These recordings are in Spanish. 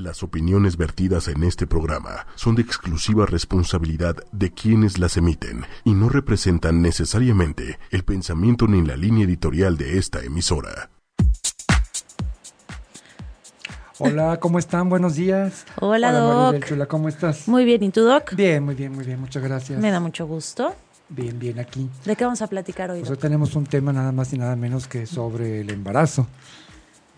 Las opiniones vertidas en este programa son de exclusiva responsabilidad de quienes las emiten y no representan necesariamente el pensamiento ni la línea editorial de esta emisora. Hola, ¿cómo están? Buenos días. Hola, Doc. Maribel Chula, ¿cómo estás? Muy bien, ¿y tú, Doc? Bien, muy bien, muy bien, muchas gracias. Me da mucho gusto. Bien, bien, aquí. ¿De qué vamos a platicar hoy? Pues hoy tenemos un tema nada más y nada menos que sobre el embarazo.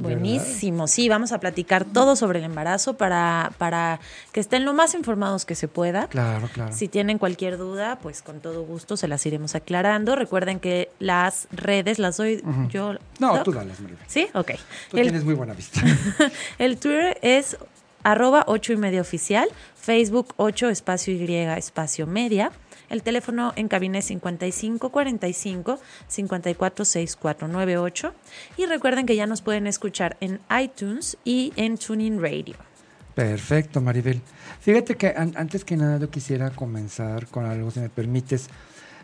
Buenísimo, sí, vamos a platicar todo sobre el embarazo para, para que estén lo más informados que se pueda. Claro, claro. Si tienen cualquier duda, pues con todo gusto se las iremos aclarando. Recuerden que las redes las doy yo. No, Doc? tú dale, Maribel. ¿Sí? Ok. Tú El- tienes muy buena vista. El Twitter es arroba 8 y media oficial, Facebook 8 espacio Y espacio media. El teléfono en cabina es 5545 546498. Y recuerden que ya nos pueden escuchar en iTunes y en Tuning Radio. Perfecto, Maribel. Fíjate que an- antes que nada yo quisiera comenzar con algo, si me permites,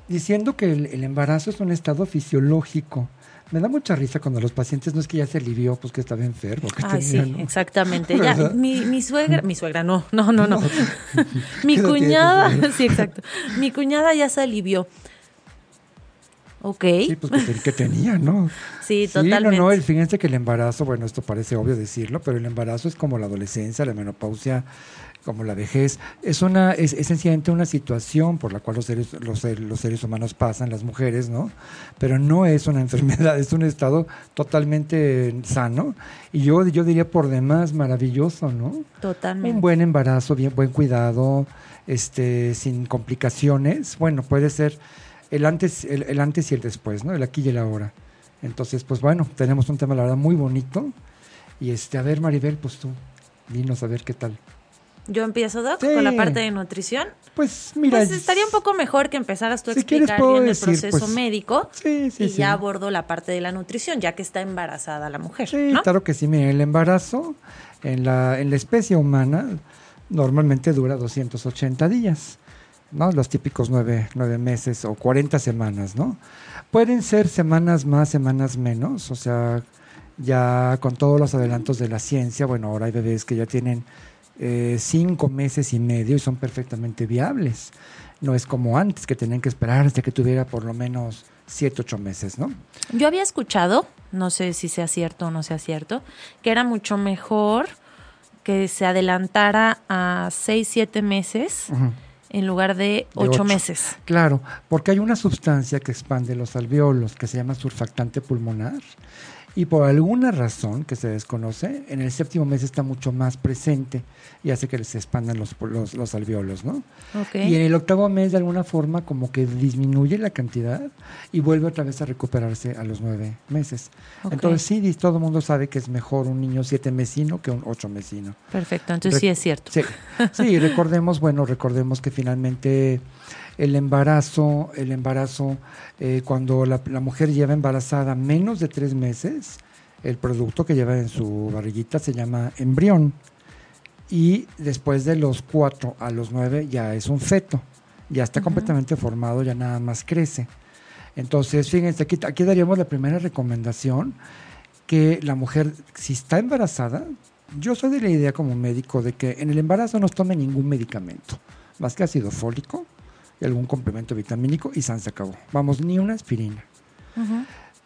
diciendo que el, el embarazo es un estado fisiológico. Me da mucha risa cuando los pacientes no es que ya se alivió, pues que estaba enfermo. Que Ay, sí, exactamente. Ya, mi, mi suegra, mi suegra, no, no, no, no. mi ¿Qué edad tiene tu cuñada, sí, exacto. Mi cuñada ya se alivió. Ok, Sí, pues que tenía, ¿no? sí, Sí, totalmente. no, no, el, fíjense que el embarazo, bueno, esto parece obvio decirlo, pero el embarazo es como la adolescencia, la menopausia, como la vejez. Es una, es, es sencillamente una situación por la cual los seres, los, los seres humanos pasan, las mujeres, ¿no? Pero no es una enfermedad, es un estado totalmente sano. Y yo, yo diría por demás maravilloso, ¿no? Totalmente. Un buen embarazo, bien buen cuidado, este, sin complicaciones. Bueno, puede ser el antes, el, el antes y el después, ¿no? El aquí y el ahora. Entonces, pues bueno, tenemos un tema, la verdad, muy bonito. Y este, a ver, Maribel, pues tú, dinos a ver qué tal. Yo empiezo, Doc, Sí. con la parte de nutrición. Pues mira. Pues estaría un poco mejor que empezaras tú a Si quieres, explicar puedo bien el proceso pues, médico Sí, sí, y ya abordo la parte de la nutrición, ya que está embarazada la mujer, Sí, ¿no? claro que sí. Mira, el embarazo en la, en la especie humana normalmente dura 280 días, ¿no? Los típicos nueve, nueve meses o 40 semanas, ¿no? Pueden ser semanas más, semanas menos, o sea, ya con todos los adelantos de la ciencia, bueno, ahora hay bebés que ya tienen eh, cinco meses y medio y son perfectamente viables. No es como antes, que tenían que esperar hasta que tuviera por lo menos siete, ocho meses, ¿no? Yo había escuchado, no sé si sea cierto o no sea cierto, que era mucho mejor que se adelantara a 6, 7 meses en lugar de De 8 ocho. meses. Claro, porque hay una sustancia que expande los alveolos que se llama surfactante pulmonar y por alguna razón que se desconoce, en el séptimo mes está mucho más presente y hace que se expandan los, los, los alveolos, ¿no? Ok. Y en el octavo mes de alguna forma como que disminuye la cantidad y vuelve otra vez a recuperarse a los nueve meses. Entonces sí, todo el mundo sabe que es mejor un niño siete mesino que un ocho mesino. Perfecto, entonces Re- sí es cierto. Sí, sí, recordemos, bueno, recordemos que finalmente el embarazo, el embarazo, eh, cuando la, la mujer lleva embarazada menos de tres meses, el producto que lleva en su barriguita se llama embrión. Y después de los cuatro a los nueve ya es un feto, ya está completamente formado, ya nada más crece. Entonces, fíjense, aquí, aquí daríamos la primera recomendación, que la mujer, si está embarazada, yo soy de la idea como médico de que en el embarazo no tome ningún medicamento, más que ácido fólico y algún complemento vitamínico y san se acabó. Vamos, ni una aspirina.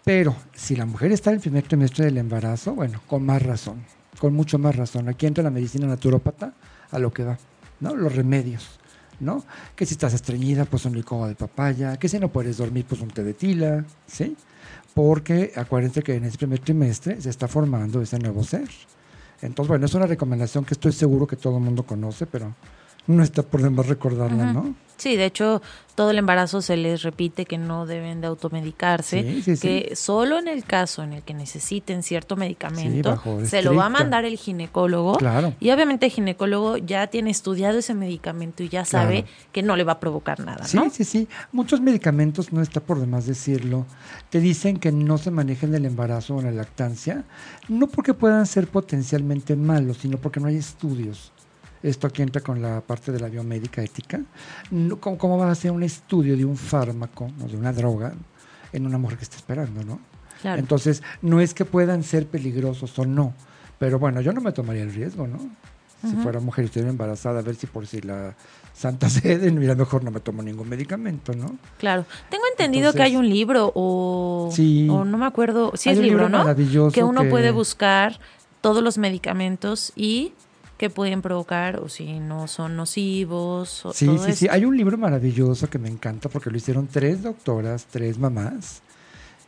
Pero si la mujer está en el primer trimestre del embarazo, bueno, con más razón, con mucho más razón. Aquí entra la medicina naturópata a lo que va, ¿no? Los remedios, ¿no? Que si estás estreñida, pues un licuado de papaya, que si no puedes dormir, pues un té de tila, ¿sí? Porque acuérdense que en ese primer trimestre se está formando ese nuevo ser. Entonces, bueno, es una recomendación que estoy seguro que todo el mundo conoce, pero no está por demás recordarla. ¿no? Sí, de hecho, todo el embarazo se les repite que no deben de automedicarse, Sí, sí, sí. que solo en el caso en el que necesiten cierto medicamento, se lo va a mandar el ginecólogo. Claro. Y obviamente el ginecólogo ya tiene estudiado ese medicamento y ya sabe Claro. que no le va a provocar nada, Sí, ¿no? sí, sí. Muchos medicamentos, no está por demás decirlo, te dicen que no se manejen en el embarazo o en la lactancia, no porque puedan ser potencialmente malos, sino porque no hay estudios. Esto aquí entra con la parte de la biomédica ética. ¿cómo, cómo vas a hacer un estudio de un fármaco o de una droga en una mujer que está esperando, no? Claro. Entonces, no es que puedan ser peligrosos o no, pero bueno, yo no me tomaría el riesgo, ¿no? Si fuera mujer y estuviera embarazada, a ver si por si la Santa Sede, mira, mejor no me tomo ningún medicamento, ¿no? Claro. Tengo entendido que hay un libro o, Sí. o no me acuerdo, sí Hay es libro, libro ¿no? Que uno que- puede buscar todos los medicamentos y que pueden provocar o si no son nocivos o Sí, todo sí, sí. esto. Hay un libro maravilloso que me encanta porque lo hicieron tres doctoras, tres mamás,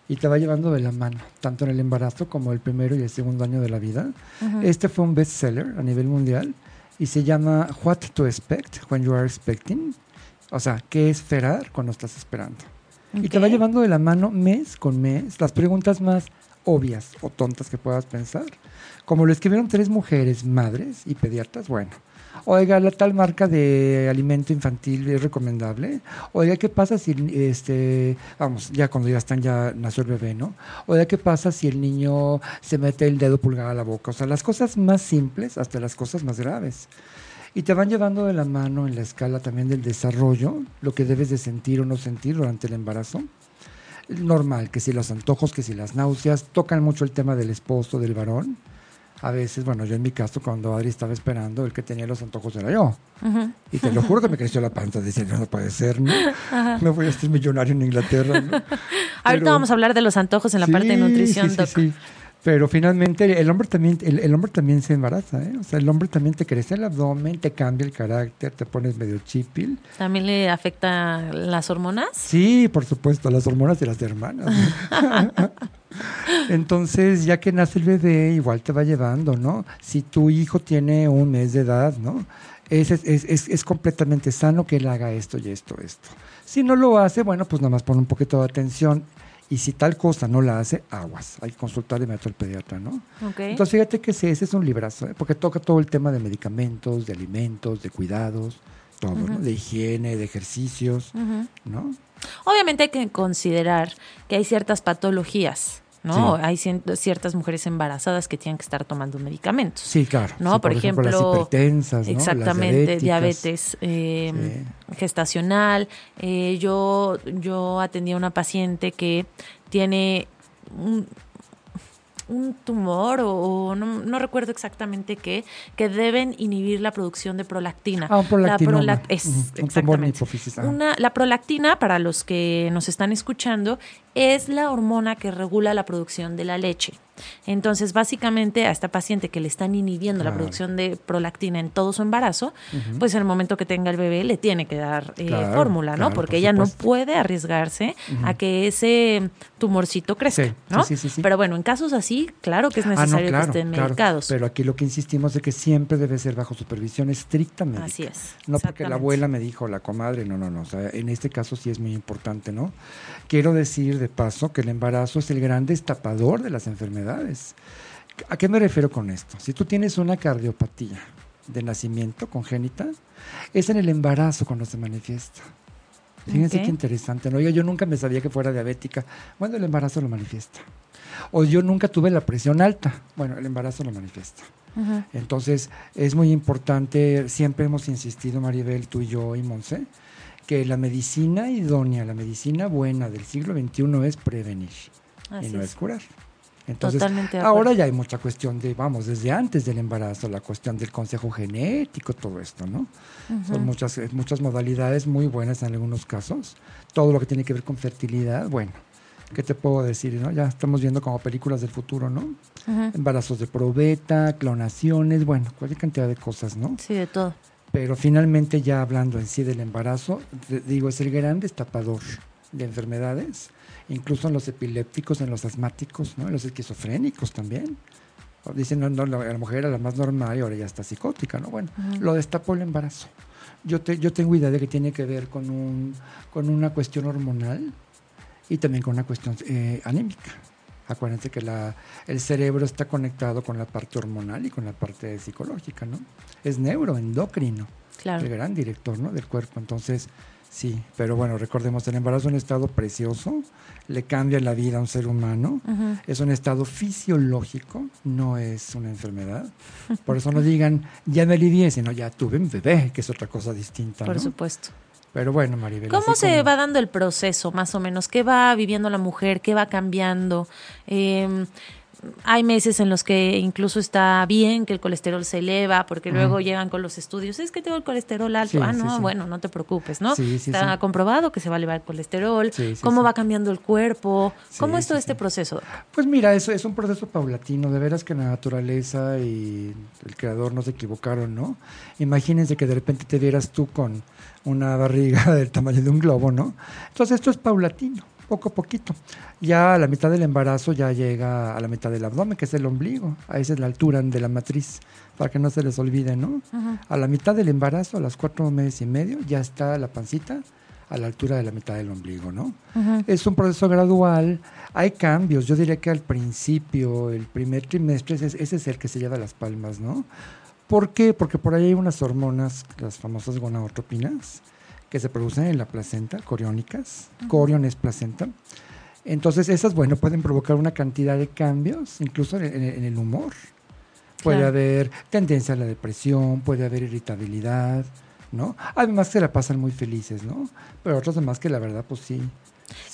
y te va llevando de la mano, tanto en el embarazo como el primero y el segundo año de la vida. Ujú. Este fue un bestseller a nivel mundial y se llama What to Expect When You Are Expecting. O sea, ¿qué esperar cuando estás esperando? Y te va llevando de la mano mes con mes las preguntas más obvias o tontas que puedas pensar. Como lo escribieron tres mujeres, madres y pediatras, bueno. Oiga, la tal marca de alimento infantil es recomendable. Oiga, ¿qué pasa si, este, vamos, ya cuando ya están, ya nació el bebé, ¿no? Oiga, ¿qué pasa si el niño se mete el dedo pulgar a la boca? O sea, las cosas más simples hasta las cosas más graves. Y te van llevando de la mano en la escala también del desarrollo, lo que debes de sentir o no sentir durante el embarazo. Normal, que si los antojos, que si las náuseas, tocan mucho el tema del esposo, del varón. A veces, bueno, yo en mi caso, cuando Adri estaba esperando, el que tenía los antojos era yo. Y te lo juro que me creció la panza, decía, no, no puede ser, ¿no? Me voy a ser millonario en Inglaterra, ¿no? Ahorita Pero- vamos a hablar de los antojos en la parte de nutrición, sí, sí. Pero finalmente el hombre también, el, el hombre también se embaraza, ¿eh? O sea, el hombre también te crece el abdomen, te cambia el carácter, te pones medio chipil. ¿También le afecta las hormonas? Sí, por supuesto, las hormonas de las hermanas. Entonces, ya que nace el bebé, igual te va llevando, ¿no? Si tu hijo tiene un mes de edad, ¿no? Es, es, es, es completamente sano que él haga esto y esto, esto. Si no lo hace, bueno, pues nada más pon un poquito de atención. Y si tal cosa no la hace, aguas. Hay que consultar de al pediatra, ¿no? Entonces, fíjate que ese es un librazo, ¿eh? porque toca todo el tema de medicamentos, de alimentos, de cuidados, todo, ¿no? De higiene, de ejercicios. ¿no? Obviamente hay que considerar que hay ciertas patologías, ¿no? Sí. Hay ciertas mujeres embarazadas que tienen que estar tomando medicamentos. Sí, claro. ¿no? Sí, por, ejemplo, las hipertensas, exactamente, diabetes eh, gestacional. Eh, yo, yo atendí a una paciente que tiene un, un tumor o, o no, no recuerdo exactamente qué, que deben inhibir la producción de prolactina. Ah. La prolac- es, exactamente. hipófisis, ah. Una, la prolactina, para los que nos están escuchando, es la hormona que regula la producción de la leche. Entonces, básicamente, a esta paciente que le están inhibiendo la producción de prolactina en todo su embarazo, pues en el momento que tenga el bebé le tiene que dar eh, Claro, fórmula, ¿no? claro, Porque por ella no puede arriesgarse a que ese tumorcito crezca, Sí, ¿no? sí, sí, sí. Pero bueno, en casos así, claro que es Ah, no, necesario que estén claro. medicados. Pero aquí lo que insistimos es que siempre debe ser bajo supervisión estricta médica. Así es. No porque la abuela me dijo, la comadre, no, no, no. O sea, en este caso sí es muy importante, ¿no? Quiero decir de paso que el embarazo es el gran destapador de las enfermedades. ¿A qué me refiero con esto? Si tú tienes una cardiopatía de nacimiento congénita, es en el embarazo cuando se manifiesta. Fíjense qué interesante. ¿no? Oiga, yo nunca me sabía que fuera diabética. Bueno, el embarazo lo manifiesta. O yo nunca tuve la presión alta. Bueno, el embarazo lo manifiesta. Entonces, es muy importante, siempre hemos insistido, Maribel, tú y yo y Monse, que la medicina idónea, la medicina buena del siglo XXI es prevenir Así y no es. es curar. Entonces, Totalmente ahora ya hay mucha cuestión de, vamos, desde antes del embarazo, la cuestión del consejo genético, todo esto, ¿no? Son muchas, eh, muchas modalidades muy buenas en algunos casos. Todo lo que tiene que ver con fertilidad, bueno, ¿qué te puedo decir? no? Ya estamos viendo como películas del futuro, ¿no? Embarazos de probeta, clonaciones, bueno, cualquier cantidad de cosas, ¿no? Sí, de todo. Pero finalmente ya hablando en sí del embarazo, digo, es el gran destapador de enfermedades, incluso en los epilépticos, en los asmáticos, ¿no? en los esquizofrénicos también. Dicen, no, no, la la mujer era la más normal y ahora ya está psicótica, ¿no? Bueno, lo destapó el embarazo. Yo, te, yo tengo idea de que tiene que ver con, un, con una cuestión hormonal y también con una cuestión eh, anímica. Acuérdense que la, el cerebro está conectado con la parte hormonal y con la parte psicológica, ¿no? Es neuroendocrino, Claro. el gran director ¿no? del cuerpo. Entonces, sí, pero bueno, recordemos, el embarazo es un estado precioso, le cambia la vida a un ser humano, es un estado fisiológico, no es una enfermedad. Por eso no digan, ya me alivié, sino ya tuve un bebé, que es otra cosa distinta. Por ¿no? supuesto. Pero bueno, Maribel. ¿Cómo se como- va dando el proceso, más o menos? ¿Qué va viviendo la mujer? ¿Qué va cambiando? Eh, hay meses en los que incluso está bien que el colesterol se eleva, porque luego llegan con los estudios, es que tengo el colesterol alto. ah, no, bueno, no te preocupes, ¿no? está comprobado que se va a elevar el colesterol, cómo va cambiando el cuerpo, cómo es todo este proceso. Pues mira, eso es un proceso paulatino, de veras que la naturaleza y el creador no se equivocaron, ¿no? Imagínense que de repente te vieras tú con una barriga del tamaño de un globo, ¿no? Entonces esto es paulatino poco a poquito. Ya a la mitad del embarazo ya llega a la mitad del abdomen, que es el ombligo. Ahí es la altura de la matriz, para que no se les olvide, ¿no? A la mitad del embarazo, a las cuatro meses y medio, ya está la pancita a la altura de la mitad del ombligo, ¿no? Es un proceso gradual, hay cambios. Yo diría que al principio, el primer trimestre, ese, ese es el que se lleva las palmas, ¿no? ¿Por qué? Porque por ahí hay unas hormonas, las famosas gonadotropinas, que se producen en la placenta, coriónicas. Corion es placenta. Entonces, esas, bueno, pueden provocar una cantidad de cambios, incluso en, el humor. Puede haber tendencia a la depresión, puede haber irritabilidad, ¿no? Además se la pasan muy felices, ¿no? Pero otros demás que la verdad, pues sí,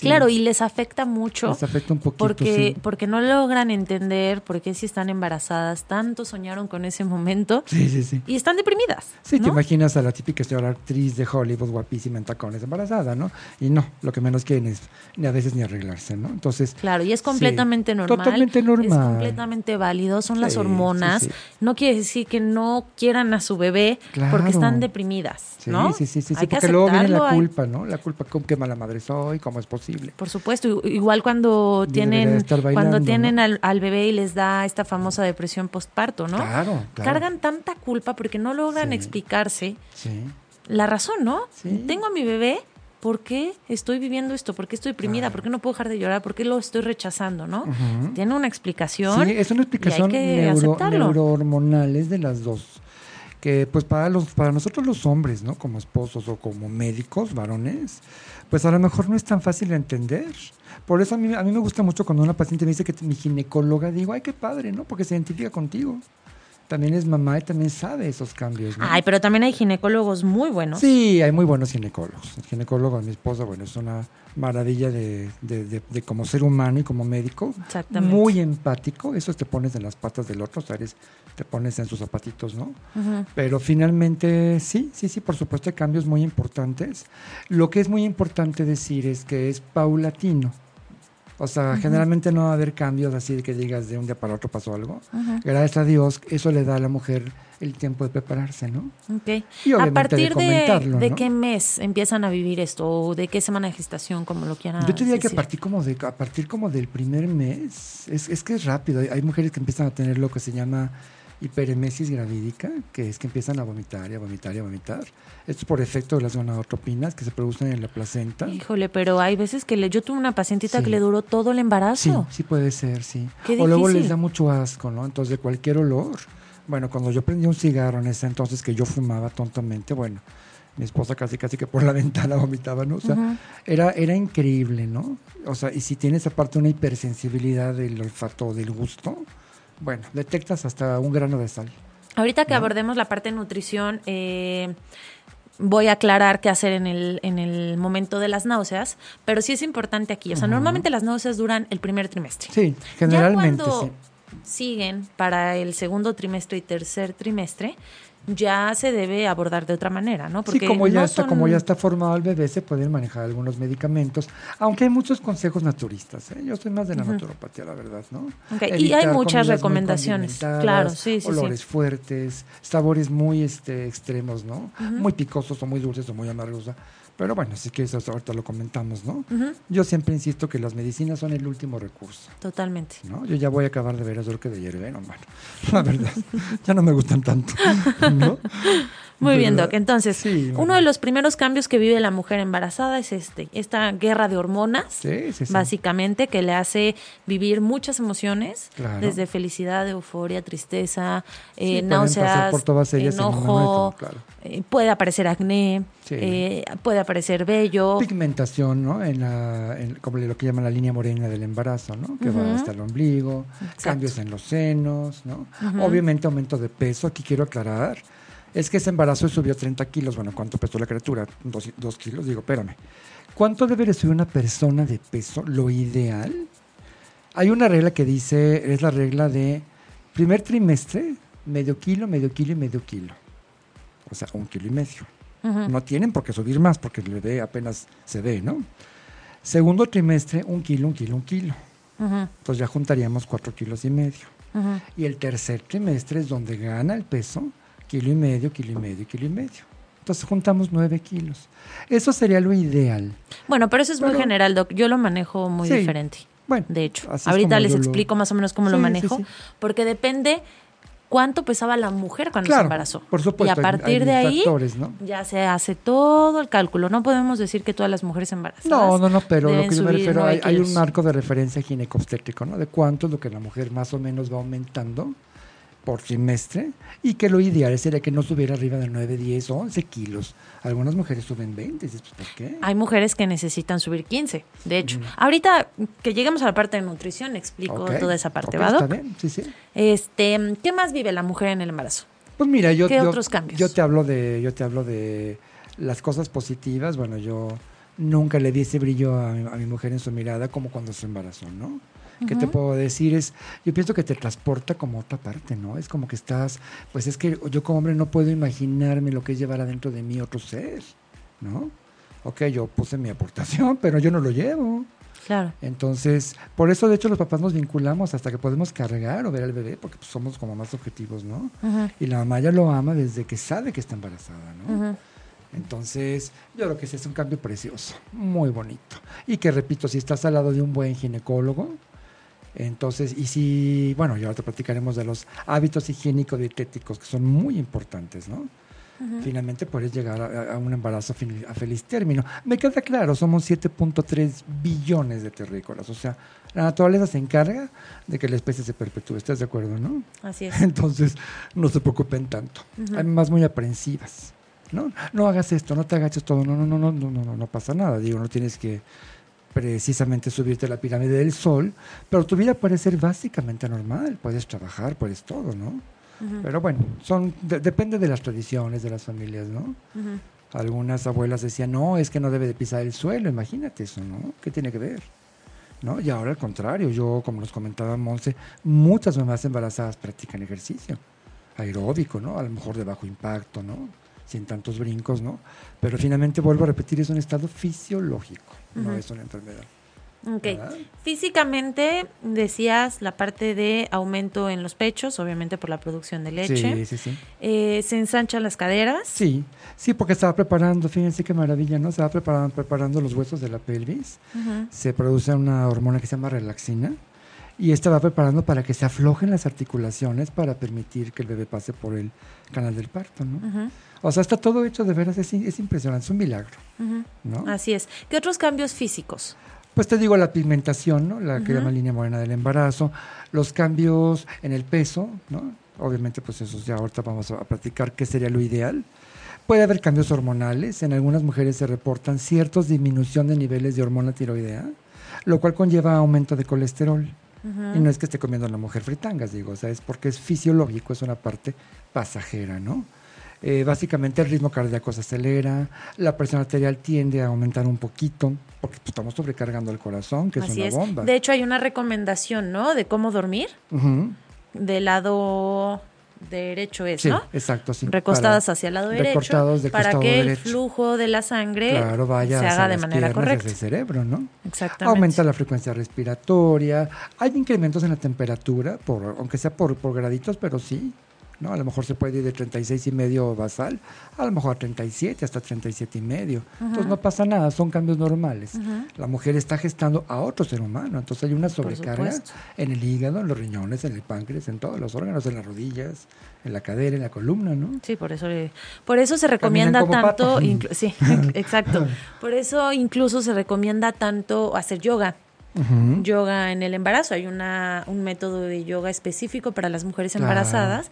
Claro, y les afecta mucho. Les afecta un poquito. Porque, porque no logran entender por qué si están embarazadas, tanto soñaron con ese momento. Sí, sí, sí. Y están deprimidas. Sí, te imaginas a la típica señora actriz de Hollywood, guapísima en tacones, embarazada, ¿no? Y no, lo que menos quieren es ni a veces ni arreglarse, ¿no? Entonces. Claro, y es completamente normal. Totalmente normal. Es completamente válido, son las hormonas. No quiere decir que no quieran a su bebé porque están deprimidas, ¿no? Sí, sí, sí, sí, porque luego viene la culpa, ¿no? La culpa, qué mala madre soy, cómo es posible. Por supuesto, igual cuando tienen cuando tienen al, bebé y les da esta famosa depresión postparto, ¿no? Claro, Cargan tanta culpa porque no logran explicarse la razón, ¿no? Tengo a mi bebé, ¿por qué estoy viviendo esto? ¿Por qué estoy deprimida? ¿Por qué no puedo dejar de llorar? ¿Por qué lo estoy rechazando? ¿no? Tiene una explicación. Sí, es una explicación neuro, neurohormonal, es de las dos que pues para los para nosotros los hombres, ¿no? Como esposos o como médicos, varones, pues a lo mejor no es tan fácil de entender. Por eso a mí, a mí me gusta mucho cuando una paciente me dice que mi ginecóloga, digo, ay, qué padre, ¿no? Porque se identifica contigo también es mamá y también sabe esos cambios. ¿no? Ay, pero también hay ginecólogos muy buenos. Sí, hay muy buenos ginecólogos. El ginecólogo de mi esposa, bueno, es una maravilla de, de, de, como ser humano y como médico. Exactamente. Muy empático. Eso te pones en las patas del otro, o sea, te pones en sus zapatitos, ¿no? Pero finalmente, sí, sí, sí, por supuesto hay cambios muy importantes. Lo que es muy importante decir es que es paulatino. O sea, generalmente no va a haber cambios así de que digas de un día para otro pasó algo. Gracias a Dios, eso le da a la mujer el tiempo de prepararse, ¿no? Ok. Y a partir de, de, qué mes empiezan a vivir esto o de qué semana de gestación, como lo quieran Yo te diría que a partir como de a partir como del primer mes, es, es que es rápido. Hay mujeres que empiezan a tener lo que se llama hiperemesis gravídica, que es que empiezan a vomitar y a vomitar y a vomitar. Esto es por efecto de las gonadotropinas que se producen en la placenta. Híjole, pero hay veces que le, yo tuve una pacientita que le duró todo el embarazo. Sí, sí puede ser, sí. o luego les da mucho asco, ¿no? Entonces, de cualquier olor. Bueno, cuando yo prendí un cigarro en ese entonces que yo fumaba tontamente, bueno, mi esposa casi casi que por la ventana vomitaba, ¿no? O sea, era, era increíble, ¿no? O sea, y si tienes aparte una hipersensibilidad del olfato del gusto, bueno, detectas hasta un grano de sal. Ahorita que abordemos la parte de nutrición, eh, voy a aclarar qué hacer en el, en el momento de las náuseas, pero sí es importante aquí. O sea, normalmente las náuseas duran el primer trimestre. Sí, generalmente. Ya cuando siguen para el segundo trimestre y tercer trimestre, ya se debe abordar de otra manera, ¿no? Porque sí, como ya, está, como ya está formado el bebé, se pueden manejar algunos medicamentos, aunque hay muchos consejos naturistas. ¿eh? Yo soy más de la naturopatía, la verdad, ¿no? Y hay muchas recomendaciones, claro, sí, sí. Olores fuertes, sabores muy este, extremos, ¿no? Muy picosos o muy dulces o muy amargos. Pero bueno, si quieres, ahorita lo comentamos, ¿no? Yo siempre insisto que las medicinas son el último recurso. Totalmente. ¿no? Yo ya voy a acabar de ver eso que de hierve, no, bueno, la verdad, ya no me gustan tanto, ¿no? Muy bien, Doc. Entonces, uno de los primeros cambios que vive la mujer embarazada es este, esta guerra de hormonas, básicamente, que le hace vivir muchas emociones, desde felicidad, euforia, tristeza, eh, náuseas, enojo, eh, puede aparecer acné, eh, puede aparecer vello. Pigmentación, ¿no? En, la, como lo que llaman la línea morena del embarazo, ¿no? Que va hasta el ombligo, cambios en los senos, ¿no? Obviamente aumento de peso, aquí quiero aclarar es que ese embarazo subió 30 kilos. Bueno, ¿cuánto pesó la criatura? Dos, kilos. Digo, espérame. ¿Cuánto debe de subir una persona de peso? Lo ideal Hay una regla que dice, es la regla de primer trimestre, medio kilo, medio kilo y medio kilo. O sea, un kilo y medio. No tienen por qué subir más porque el bebé apenas se ve, ¿no? Segundo trimestre, un kilo, un kilo, un kilo. Entonces ya juntaríamos cuatro kilos y medio. Y el tercer trimestre es donde gana el peso, kilo y medio, kilo y medio, kilo y medio. Entonces juntamos nueve kilos. Eso sería lo ideal. Bueno, pero eso es muy general, Doc. Yo lo manejo muy diferente. Bueno, de hecho, ahorita les explico más o menos cómo lo manejo, porque depende cuánto pesaba la mujer cuando se embarazó. Por supuesto. Y a partir de ahí ya se hace todo el cálculo. No podemos decir que todas las mujeres embarazadas. No, no, no, pero lo que yo me refiero, hay, hay, un marco de referencia ginecobstétrico, ¿no? De cuánto es lo que la mujer más o menos va aumentando por trimestre y que lo ideal sería que no subiera arriba de 9, 10 11 kilos. Algunas mujeres suben 20. Pues, ¿Por qué? Hay mujeres que necesitan subir 15, de hecho. Mm. Ahorita que lleguemos a la parte de nutrición, explico toda esa parte, ¿va, Está bien, sí, sí. Este, ¿Qué más vive la mujer en el embarazo? Pues mira, yo, ¿Qué otros cambios? Yo te hablo de, yo te hablo de las cosas positivas. Bueno, yo nunca le di ese brillo a mi, a mi mujer en su mirada como cuando se embarazó, ¿no? ¿Qué te puedo decir? Es, yo pienso que te transporta como otra parte, ¿no? Es como que estás, pues es que yo como hombre no puedo imaginarme lo que es llevar adentro de mí otro ser, ¿no? Ok, yo puse mi aportación, pero yo no lo llevo. Claro. Entonces, por eso de hecho los papás nos vinculamos hasta que podemos cargar o ver al bebé, porque pues, somos como más objetivos, ¿no? Y la mamá ya lo ama desde que sabe que está embarazada, ¿no? Entonces, yo creo que ese es un cambio precioso, muy bonito. Y que repito, si estás al lado de un buen ginecólogo, entonces, y si, bueno, ya te platicaremos de los hábitos higiénicos dietéticos que son muy importantes, ¿no? Finalmente puedes llegar a, un embarazo a feliz término. Me queda claro, somos 7.3 billones de terrícolas, o sea, la naturaleza se encarga de que la especie se perpetúe, ¿estás de acuerdo, no? Así es. Entonces, no se preocupen tanto. Hay más muy aprensivas, ¿no? No hagas esto, no te agaches todo, no, no, no, no, no, no, no pasa nada, digo, no tienes que precisamente subirte a la pirámide del sol, pero tu vida puede ser básicamente normal, puedes trabajar, puedes todo, ¿no? Pero bueno, son depende de las tradiciones de las familias, ¿no? Algunas abuelas decían, no, es que no debe de pisar el suelo, imagínate eso, ¿no? ¿Qué tiene que ver? ¿No? Y ahora al contrario, yo, como nos comentaba Monse, muchas mamás embarazadas practican ejercicio aeróbico, ¿no? A lo mejor de bajo impacto, ¿no? Sin tantos brincos, ¿no? Pero finalmente, vuelvo a repetir, es un estado fisiológico no es una enfermedad. Ok. Físicamente decías la parte de aumento en los pechos, obviamente por la producción de leche. Sí, sí, sí. Eh, ¿Se ensanchan las caderas? Sí, sí, porque estaba preparando, fíjense qué maravilla, ¿no? Se va preparando, preparando los huesos de la pelvis. Se produce una hormona que se llama relaxina y esta va preparando para que se aflojen las articulaciones para permitir que el bebé pase por el canal del parto, ¿no? O sea, está todo hecho de veras, es, es impresionante, es un milagro, ¿no? Así es. ¿Qué otros cambios físicos? Pues te digo la pigmentación, ¿no? La que llama línea morena del embarazo, los cambios en el peso, ¿no? Obviamente, pues eso ya ahorita vamos a platicar qué sería lo ideal. Puede haber cambios hormonales, en algunas mujeres se reportan ciertos disminución de niveles de hormona tiroidea, lo cual conlleva aumento de colesterol. Y no es que esté comiendo la mujer fritangas, digo, o sea, es porque es fisiológico, es una parte pasajera, ¿no? Eh, básicamente el ritmo cardíaco se acelera, la presión arterial tiende a aumentar un poquito, porque pues, estamos sobrecargando el corazón, que es una bomba. De hecho, hay una recomendación, ¿no? De cómo dormir. Del lado derecho es, sí, Exacto, sí. Recostadas hacia el lado derecho. para que el flujo de la sangre se haga de manera correcta. el cerebro, ¿no? Exactamente. Aumenta la frecuencia respiratoria. Hay incrementos en la temperatura, por, aunque sea por, por graditos, pero sí. ¿No? A lo mejor se puede ir de 36 y medio basal, a lo mejor a 37, hasta 37 y medio. Entonces no pasa nada, son cambios normales. La mujer está gestando a otro ser humano, entonces hay una sobrecarga en el hígado, en los riñones, en el páncreas, en todos los órganos, en las rodillas, en la cadera, en la columna, ¿no? Sí, por eso, por eso se recomienda tanto, sí, exacto. Por eso incluso se recomienda tanto hacer yoga. yoga en el embarazo. Hay una, un método de yoga específico para las mujeres embarazadas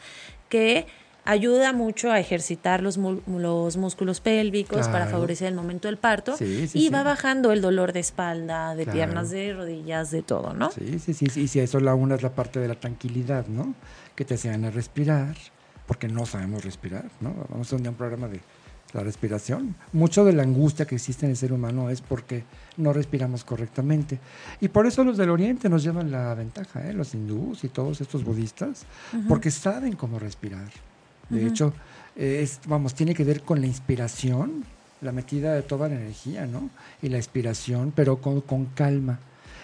que ayuda mucho a ejercitar los, los músculos pélvicos para favorecer el momento del parto y va bajando el dolor de espalda, de piernas, de rodillas, de todo, ¿no? Sí, sí, sí, y si eso la una es la parte de la tranquilidad, ¿no? Que te enseñan a respirar, porque no sabemos respirar, ¿no? Vamos a un programa de la respiración. Mucho de la angustia que existe en el ser humano es porque no respiramos correctamente. Y por eso los del Oriente nos llevan la ventaja, ¿eh? los hindús y todos estos budistas, porque saben cómo respirar. De hecho, es, vamos, tiene que ver con la inspiración, la metida de toda la energía, ¿no? Y la expiración, pero con, con calma.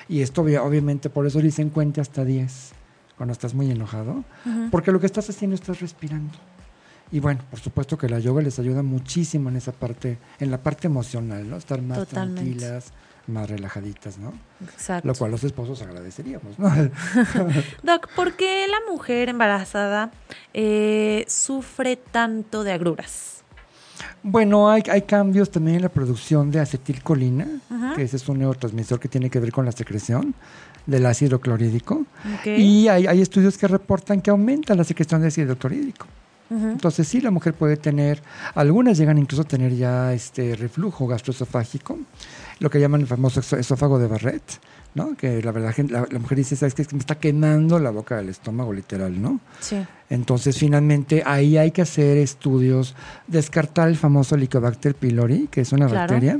Y esto obviamente por eso dicen cuente hasta 10 cuando estás muy enojado, porque lo que estás haciendo estás respirando. Y bueno, por supuesto que la yoga les ayuda muchísimo en esa parte, en la parte emocional, ¿no? Estar más tranquilas, más relajaditas, ¿no? Exacto. Lo cual los esposos agradeceríamos, ¿no? Doc, ¿por qué la mujer embarazada eh, sufre tanto de agruras? Bueno, hay, hay, cambios también en la producción de acetilcolina, que ese es un neurotransmisor que tiene que ver con la secreción del ácido clorhídrico. Y hay, hay, estudios que reportan que aumenta la secreción de ácido clorhídrico. Entonces sí, la mujer puede tener, algunas llegan incluso a tener ya este reflujo gastroesofágico, lo que llaman el famoso esófago de Barrett, ¿no? Que la verdad la, la mujer dice, ¿sabes qué? Es que me está quemando la boca del estómago literal, ¿no? Sí. Entonces finalmente ahí hay que hacer estudios, descartar el famoso Helicobacter pylori, que es una bacteria,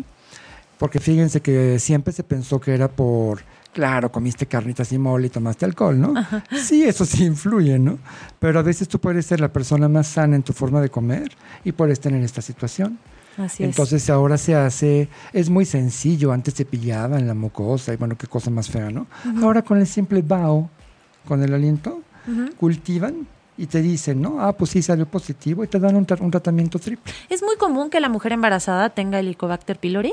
porque fíjense que siempre se pensó que era por Claro, comiste carnitas y mole y tomaste alcohol, ¿no? Sí, eso sí influye, ¿no? Pero a veces tú puedes ser la persona más sana en tu forma de comer y puedes tener esta situación. Así Entonces ahora se hace, es muy sencillo, antes se pillaba en la mucosa y bueno, qué cosa más fea, ¿no? Ahora con el simple bao, con el aliento, cultivan y te dicen, ¿no? Ah, pues sí salió positivo y te dan un, tratamiento triple. ¿Es muy común que la mujer embarazada tenga Helicobacter pylori?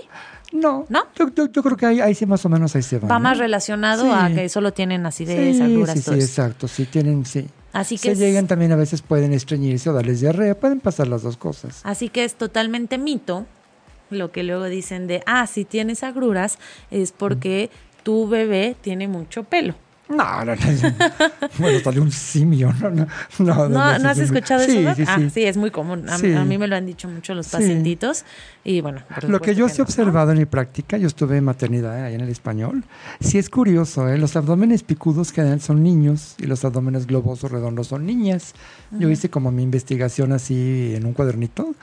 No, ¿no? Yo, creo que ahí, sí más o menos ahí se va. Va más relacionado a que solo tienen acidez, sí, agruras, sí, sí, exacto, sí tienen, sí. Así que se llegan también a veces pueden estreñirse o darles diarrea, pueden pasar las dos cosas. Así que es totalmente mito lo que luego dicen de, ah, si tienes agruras es porque tu bebé tiene mucho pelo. No, no, no. bueno, salió un simio. No, no, no, no, has escuchado eso? Sí, ah, sí, es muy común. A, mí me lo han dicho mucho los pacientitos. Y bueno, lo que yo sí he observado en mi práctica, yo estuve en maternidad eh, ahí en el español, sí es curioso, ¿eh? los abdómenes picudos que son niños y los abdómenes globosos redondos son niñas. Yo hice como mi investigación así en un cuadernito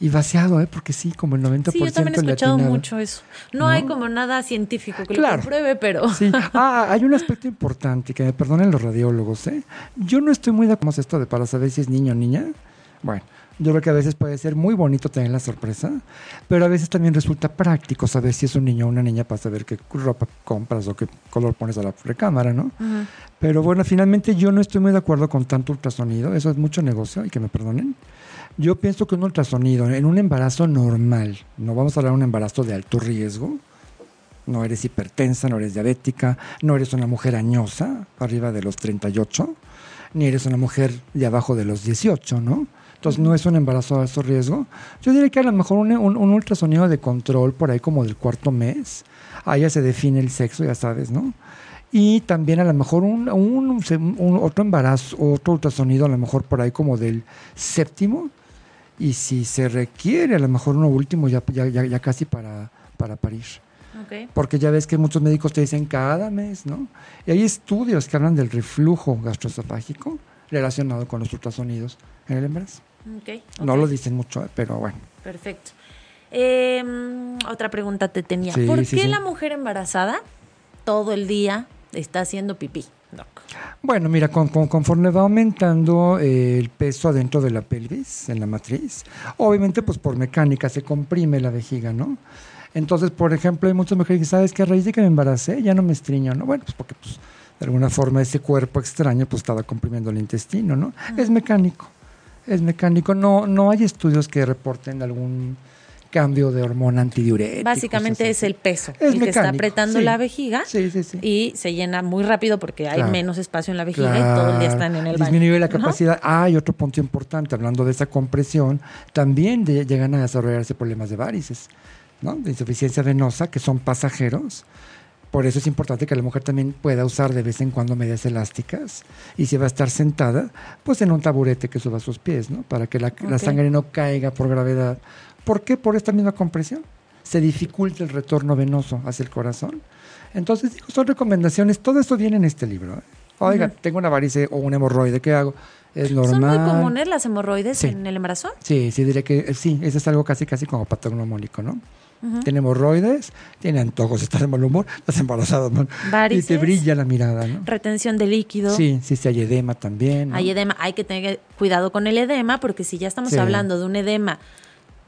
y vaciado, ¿eh? porque sí, como el 90% Sí, yo también he escuchado mucho eso. No, hay como nada científico que lo compruebe, pero... Sí. Ah, hay un aspecto importante, que me perdonen los radiólogos, ¿eh? Yo no estoy muy de acuerdo esto de para saber si es niño o niña. Bueno, yo creo que a veces puede ser muy bonito tener la sorpresa, pero a veces también resulta práctico saber si es un niño o una niña para saber qué ropa compras o qué color pones a la recámara, ¿no? Pero bueno, finalmente yo no estoy muy de acuerdo con tanto ultrasonido, eso es mucho negocio y que me perdonen. Yo pienso que un ultrasonido en un embarazo normal, no vamos a hablar de un embarazo de alto riesgo, no eres hipertensa, no eres diabética, no eres una mujer añosa, arriba de los 38, ni eres una mujer de abajo de los 18, ¿no? Entonces no es un embarazo de alto riesgo. Yo diría que a lo mejor un, un, ultrasonido de control por ahí como del cuarto mes, ahí ya se define el sexo, ya sabes, ¿no? Y también a lo mejor un, un, otro embarazo, otro ultrasonido a lo mejor por ahí como del séptimo. Y si se requiere a lo mejor uno último ya, ya, ya, casi para, para parir. Porque ya ves que muchos médicos te dicen cada mes, ¿no? Y hay estudios que hablan del reflujo gastroesofágico relacionado con los ultrasonidos en el embarazo. No lo dicen mucho, eh, pero bueno. Perfecto. Em, otra pregunta te tenía. ¿Por qué la mujer embarazada todo el día está haciendo pipí? Bueno, mira, conforme va aumentando eh, el peso adentro de la pelvis, en la matriz, obviamente pues por mecánica se comprime la vejiga, ¿no? Entonces, por ejemplo, hay muchas mujeres que sabes que a raíz de que me embaracé ya no me estriño, ¿no? Bueno, pues porque pues, de alguna forma ese cuerpo extraño pues estaba comprimiendo el intestino, ¿no? Es mecánico es mecánico. No, no hay estudios que reporten algún cambio de hormona antidiurética. Básicamente es el peso el que está apretando la vejiga y se llena muy rápido porque hay menos espacio en la vejiga y todo el día están en el baño. Disminuye la capacidad. Ah, hay otro punto importante, hablando de esa compresión, también llegan a desarrollarse problemas de varices, ¿no? de insuficiencia venosa, que son pasajeros por eso es importante que la mujer también pueda usar de vez en cuando medias elásticas y si va a estar sentada, pues en un taburete que suba sus pies, ¿no? Para que la, sangre no caiga por gravedad. ¿Por qué? Por esta misma compresión. Se dificulta el retorno venoso hacia el corazón. Entonces, digo, son recomendaciones. Todo esto viene en este libro. ¿eh? Oiga, tengo una varice o un hemorroide, ¿qué hago? es normal. ¿Son muy comunes las hemorroides en el embarazo? Sí, sí, diré que sí, eso es algo casi casi como patognomónico, ¿no? Tiene hemorroides, tiene antojos, está de mal humor, estás embarazada, ¿no? Y te brilla la mirada, ¿no? Retención de líquido. Sí, sí, sí, hay edema también. Hay edema, hay que tener cuidado con el edema, porque si ya estamos hablando de un edema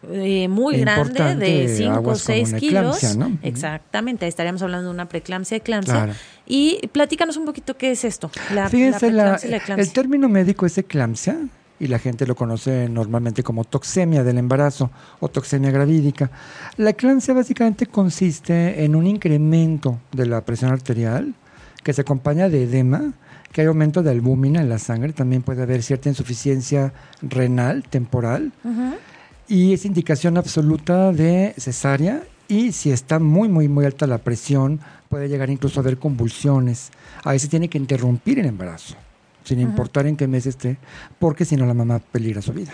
eh, muy grande de 5 o 6 kilos. Exactamente, ahí estaríamos hablando de una preeclampsia, eclampsia. Y platícanos un poquito qué es esto. La, Fíjense, la, el término médico es eclampsia y la gente lo conoce normalmente como toxemia del embarazo o toxemia gravídica. La eclampsia básicamente consiste en un incremento de la presión arterial que se acompaña de edema, que hay aumento de albúmina en la sangre, también puede haber cierta insuficiencia renal temporal y es indicación absoluta de cesárea y si está muy, muy, muy alta la presión, puede llegar incluso a haber convulsiones. Ahí se tiene que interrumpir el embarazo, sin importar en qué mes esté, porque si no la mamá peligra su vida.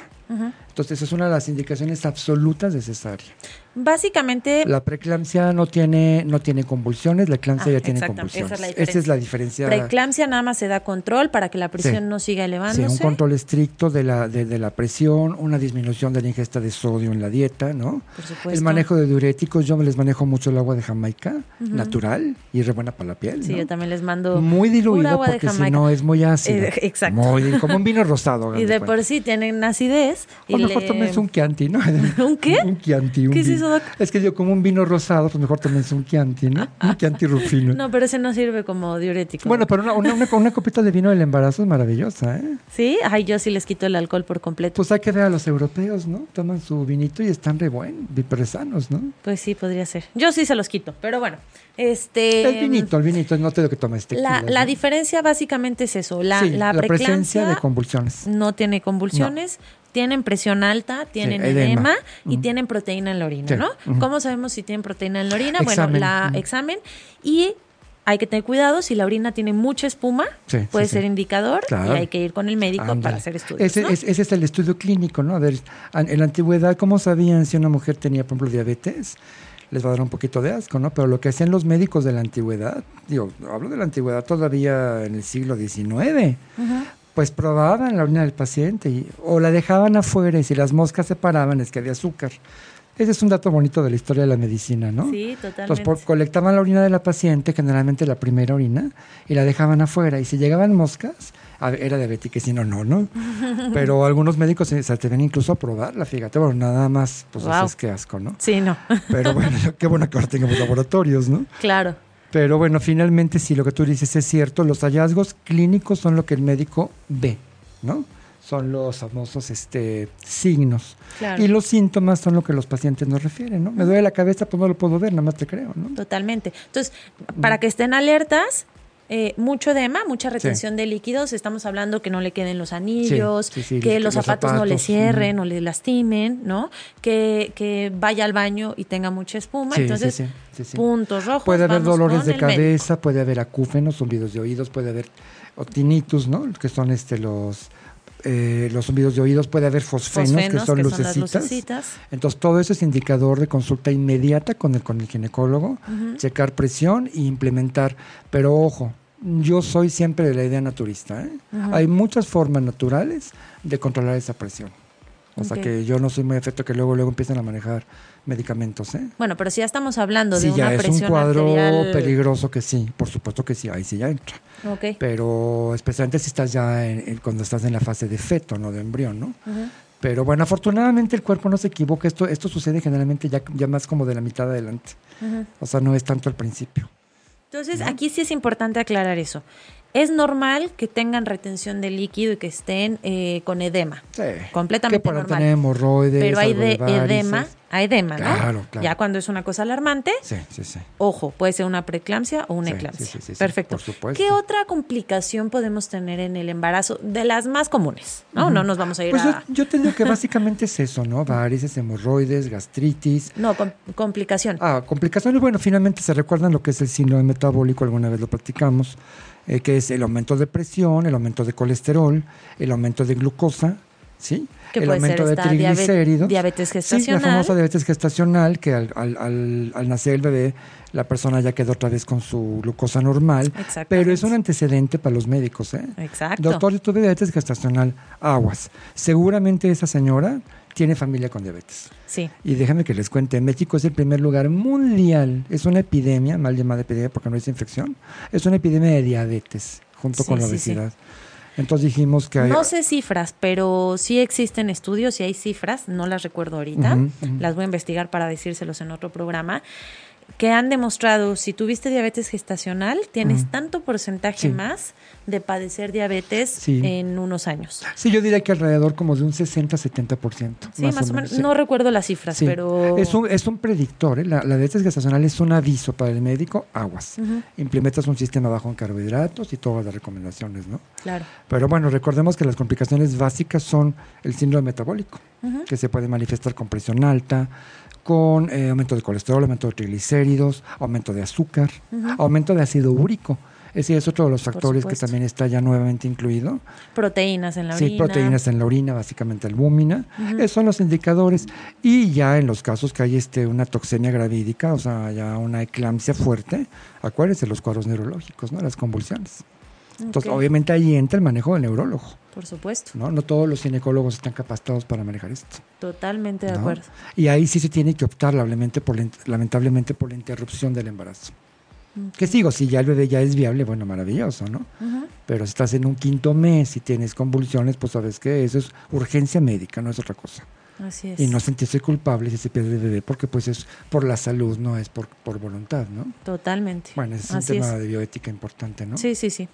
Entonces, es una de las indicaciones absolutas de cesárea. Básicamente. La preeclampsia no tiene, no tiene convulsiones, la eclampsia ya tiene convulsiones. Esa es, la Esa es la diferencia. Preeclampsia nada más se da control para que la presión no siga elevándose. Sí, un control estricto de la, de, la presión, una disminución de la ingesta de sodio en la dieta, ¿no? Por supuesto. El manejo de diuréticos, yo les manejo mucho el agua de Jamaica, natural y re buena para la piel. Sí, yo también les mando. Muy diluido porque si no es muy ácido. Eh, exacto. Muy, como un vino rosado. y de por sí tienen acidez. O mejor tomes un Chianti, ¿no? ¿Un qué? un Chianti. Un ¿Qué es eso? Es que yo como un vino rosado, pues mejor también es un Chianti, ¿no? Un Chianti rufino. No, pero ese no sirve como diurético. Bueno, pero una, una, una, copita de vino del embarazo es maravillosa, ¿eh? Sí, ay, yo sí les quito el alcohol por completo. Pues hay que ver a los europeos, ¿no? Toman su vinito y están re sanos, ¿no? Pues sí, podría ser. Yo sí se los quito, pero bueno. Este, el vinito, el vinito, no te que tomes tequila. La, la diferencia básicamente es eso, la, la, presencia de convulsiones. No tiene convulsiones, tienen presión alta, tienen edema, y tienen proteína en la orina, ¿no? ¿Cómo sabemos si tienen proteína en la orina? Bueno, la examen y hay que tener cuidado, si la orina tiene mucha espuma, puede ser indicador y hay que ir con el médico para hacer estudios. Ese, es, el estudio clínico, ¿no? A ver, en la antigüedad, ¿cómo sabían si una mujer tenía, por ejemplo, diabetes? Les va a dar un poquito de asco, ¿no? Pero lo que hacían los médicos de la antigüedad, digo, hablo de la antigüedad todavía en el siglo XIX, pues probaban la orina del paciente y, o la dejaban afuera y si las moscas se paraban es que había azúcar. Ese es un dato bonito de la historia de la medicina, ¿no? Sí, totalmente. Entonces, colectaban la orina de la paciente, generalmente la primera orina, y la dejaban afuera. Y si llegaban moscas, era diabética si no, no, ¿no? Pero algunos médicos se, atreven incluso a probarla, fíjate. Bueno, nada más, pues es que asco, ¿no? Sí, no. Pero bueno, qué bueno que ahora tengamos laboratorios, ¿no? Claro. Pero bueno, finalmente, si lo que tú dices es cierto, los hallazgos clínicos son lo que el médico ve, ¿no? Son los famosos este, signos. Y los síntomas son lo que los pacientes nos refieren, ¿no? Me duele la cabeza, pues no lo puedo ver, nada más te creo, ¿no? Totalmente. Entonces, para que estén alertas, eh, mucho edema, mucha retención de líquidos. Estamos hablando que no le queden los anillos, que, los, zapatos no le cierren o le lastimen, ¿no? Que, que, vaya al baño y tenga mucha espuma. Entonces, puntos rojos. Puede haber dolores de cabeza, puede haber acúfenos, zumbidos de oídos, puede haber otinitus, ¿no? Que son este los eh, los zumbidos de oídos, puede haber fosfenos, que, son, lucecitas. Entonces, todo eso es indicador de consulta inmediata con el, con el ginecólogo, checar presión e implementar. Pero ojo, yo soy siempre de la idea naturista. ¿eh? Hay muchas formas naturales de controlar esa presión. O sea que yo no soy muy efecto que luego luego empiecen a manejar medicamentos. ¿eh? Bueno, pero si ya estamos hablando de una ya es un cuadro peligroso que sí, por supuesto que sí, ahí sí ya entra. Okay. Pero especialmente si estás ya cuando estás en la fase de feto, no de embrión, ¿no? Pero bueno, afortunadamente el cuerpo no se equivoca. Esto, esto sucede generalmente ya, ya más como de la mitad adelante. O sea, no es tanto al principio. Entonces, aquí sí es importante aclarar eso. Es normal que tengan retención de líquido y que estén eh, con edema. Sí. Completamente que normal. Tener hemorroides, Pero hay de, edema, hay edema, ¿no? Claro, claro. Ya cuando es una cosa alarmante, sí, sí, sí. ojo, puede ser una preeclampsia o una eclampsia. Sí, sí, Perfecto. Por supuesto. ¿Qué otra complicación podemos tener en el embarazo? De las más comunes, ¿no? No nos vamos a ir pues a... Yo, yo te digo que básicamente es eso, ¿no? Varices, hemorroides, gastritis. No, complicación. Ah, complicaciones, bueno, finalmente se recuerdan lo que es el síndrome metabólico, alguna vez lo practicamos eh, que es el aumento de presión, el aumento de colesterol, el aumento de glucosa, ¿sí? Que el aumento de triglicéridos. diabetes Sí, la gestacional. famosa diabetes gestacional, que al, al- al- al nacer el bebé, la persona ya quedó otra vez con su glucosa normal. Pero es un antecedente para los médicos, ¿eh? Exacto. Doctor, yo tuve diabetes gestacional, aguas. Seguramente esa señora tiene familia con diabetes. Sí, Y déjame que les cuente, México es el primer lugar mundial, es una epidemia, mal llamada epidemia porque no es infección, es una epidemia de diabetes junto Sí, con la sí, sí. obesidad. Entonces dijimos que hay... no sé cifras, pero sí existen estudios y hay cifras, no las recuerdo ahorita, las voy a investigar para decírselos en otro programa, que han demostrado si tuviste diabetes gestacional, tienes tanto porcentaje más de padecer diabetes Sí. en unos años. Sí, yo diría que alrededor como de un 60-70%. Sí, más, o menos. No recuerdo las cifras, Sí. pero... Es un, es un predictor, ¿eh? la, la diabetes gestacional es un aviso para el médico, aguas. Implementas un sistema bajo en carbohidratos y todas las recomendaciones, ¿no? claro. Pero bueno, recordemos que las complicaciones básicas son el síndrome metabólico, que se puede manifestar con presión alta, con eh, aumento de colesterol, aumento de triglicéridos, aumento de azúcar, aumento de ácido úrico. Ese es otro de los factores que también está ya nuevamente incluido. Proteínas en la Sí, orina. proteínas en la orina, básicamente albúmina. Esos son los indicadores. Y ya en los casos que hay este, una toxemia gravídica, o sea, ya una eclampsia fuerte, acuérdense los cuadros neurológicos, ¿no? Las convulsiones. Entonces, obviamente ahí entra el manejo del neurólogo, Por supuesto, ¿no? No todos los ginecólogos están capacitados para manejar esto. totalmente de ¿no? acuerdo. Y ahí sí se tiene que optar lamentablemente por la, in- lamentablemente por la interrupción del embarazo. Que sigo, si ya el bebé ya es viable, bueno, maravilloso, ¿no? Pero si estás en un quinto mes y tienes convulsiones, pues sabes que eso es urgencia médica, no es otra cosa. Así es. Y no sentirse culpable si se pierde el bebé, porque pues es por la salud, no es por, por voluntad, ¿no? Totalmente. Bueno, ese es un tema es. de bioética importante, ¿no? Sí, sí, sí.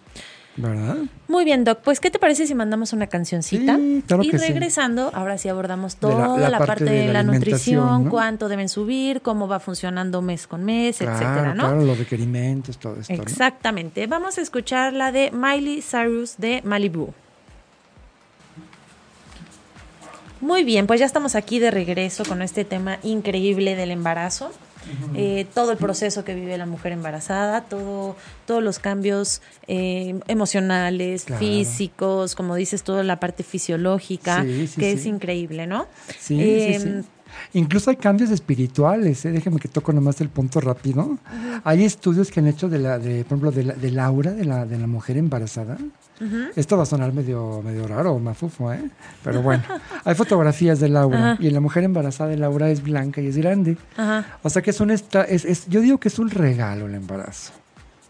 ¿Verdad? Muy bien, Doc. Pues, ¿qué te parece si mandamos una cancioncita? Sí, claro y que sí. regresando, ahora sí abordamos la- toda la la, parte de la nutrición, ¿no? cuánto deben subir, cómo va funcionando mes con mes, Claro, etcétera, ¿no? claro, los requerimientos, todo esto, ¿no? Exactamente. Vamos a escuchar la de Miley Cyrus de Malibu. Muy bien, pues ya estamos aquí de regreso con este tema increíble del embarazo. Eh, todo el proceso que vive la mujer embarazada, todo, todos los cambios eh, emocionales, Claro. físicos, como dices, toda la parte fisiológica, Sí, sí, que sí. es increíble, ¿no? Sí, sí, sí. Incluso hay cambios espirituales, ¿eh? déjeme que toco nomás el punto rápido. Hay estudios que han hecho de la, de, por ejemplo, de la, del aura de la, de la mujer embarazada. Esto va a sonar medio, medio raro mafufo, ¿eh? Pero bueno, hay fotografías del aura Ajá. y en la mujer embarazada el aura es blanca y es grande. O sea que es un esta, es, es- yo digo que es un regalo el embarazo.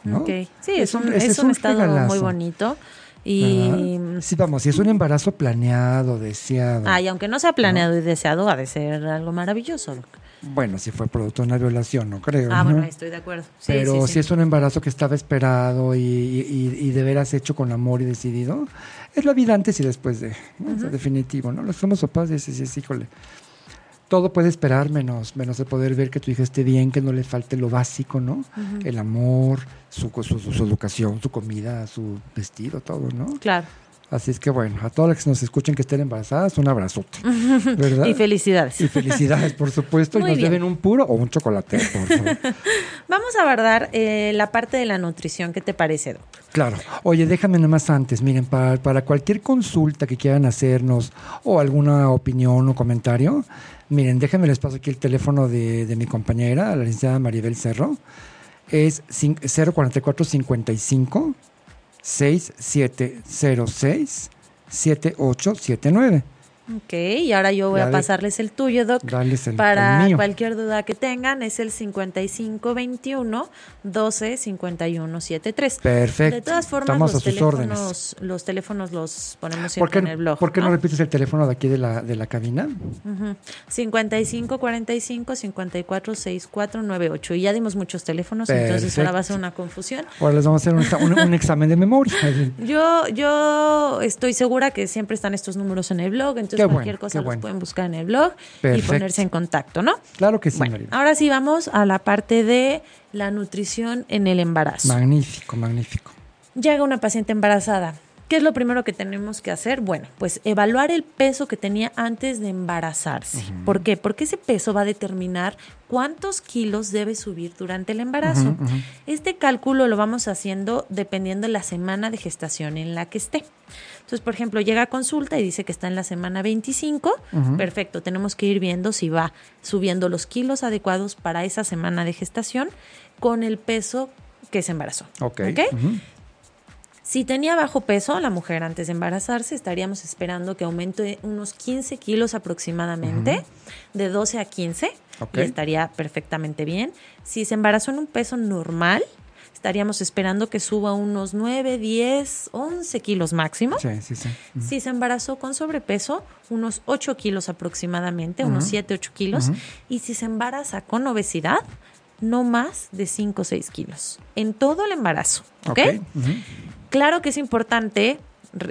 ¿no? Ok. Sí, es, un, es un estado muy bonito. Y, Ajá. Sí, vamos, si es un embarazo planeado, deseado. Ay, aunque no sea planeado y deseado, ha de ser algo maravilloso. Bueno, si fue producto de una violación, no creo. Ah, ¿no? bueno, estoy de acuerdo. Sí, Pero sí, si es un embarazo que estaba esperado y, y- y de veras hecho con amor y decidido, es la vida antes y después de, ¿no? O sea, definitivo, ¿no? Los somos papás dices, sí, híjole, todo puede esperar menos, menos el poder ver que tu hija esté bien, que no le falte lo básico, ¿no? El amor, su, su, su- su educación, su comida, su vestido, todo, ¿no? Claro. Así es que bueno, a todas las que nos escuchen que estén embarazadas, un abrazote, ¿verdad? Y felicidades. Y felicidades, por supuesto, y nos bien. deben un puro o un chocolate, por favor. Vamos a abordar eh, la parte de la nutrición. ¿Qué te parece, Doc? Claro. Oye, déjame nada más antes. Miren, para, para cualquier consulta que quieran hacernos o alguna opinión o comentario, miren, déjenme les paso aquí el teléfono de, de mi compañera, la licenciada Maribel Cerro. Es cin- 04455 6706 7879. Ok, y ahora yo voy Ya a pasarles el tuyo, Doc. El, Para el cualquier duda que tengan, es el 5521 12 51 73. Perfecto. De todas formas, Estamos los a sus teléfonos, órdenes. los teléfonos los ponemos ¿Por siempre en el blog. por qué no? ¿no? repites el teléfono de aquí de la, de la cabina? Ujú. 55 45 54 64 98. Y ya dimos muchos teléfonos, entonces ahora va a ser una confusión. Ahora les vamos a hacer un, un- un examen de memoria. Yo, yo estoy segura que siempre están estos números en el blog, entonces Qué bueno, cualquier cosa los pueden buscar en el blog Perfecto. y ponerse en contacto, ¿no? Claro que sí, Bueno, ahora sí vamos a la parte de la nutrición en el embarazo. Magnífico, magnífico. Llega una paciente embarazada. ¿Qué es lo primero que tenemos que hacer? Bueno, pues evaluar el peso que tenía antes de embarazarse. ¿Por qué? Porque ese peso va a determinar cuántos kilos debe subir durante el embarazo. Este cálculo lo vamos haciendo dependiendo de la semana de gestación en la que esté. Entonces, por ejemplo, llega a consulta y dice que está en la semana 25. Perfecto, tenemos que ir viendo si va subiendo los kilos adecuados para esa semana de gestación con el peso que se embarazó. Ok. Si tenía bajo peso la mujer antes de embarazarse, estaríamos esperando que aumente unos 15 kilos aproximadamente, de 12 a 15, y estaría perfectamente bien. Si se embarazó en un peso normal, estaríamos esperando que suba unos 9, 10, 11 kilos máximo. Sí, sí, sí. Si se embarazó con sobrepeso, unos 8 kilos aproximadamente, unos 7, 8 kilos. Y si se embaraza con obesidad, no más de 5 o 6 kilos en todo el embarazo. ¿Ok? okay. Claro que es importante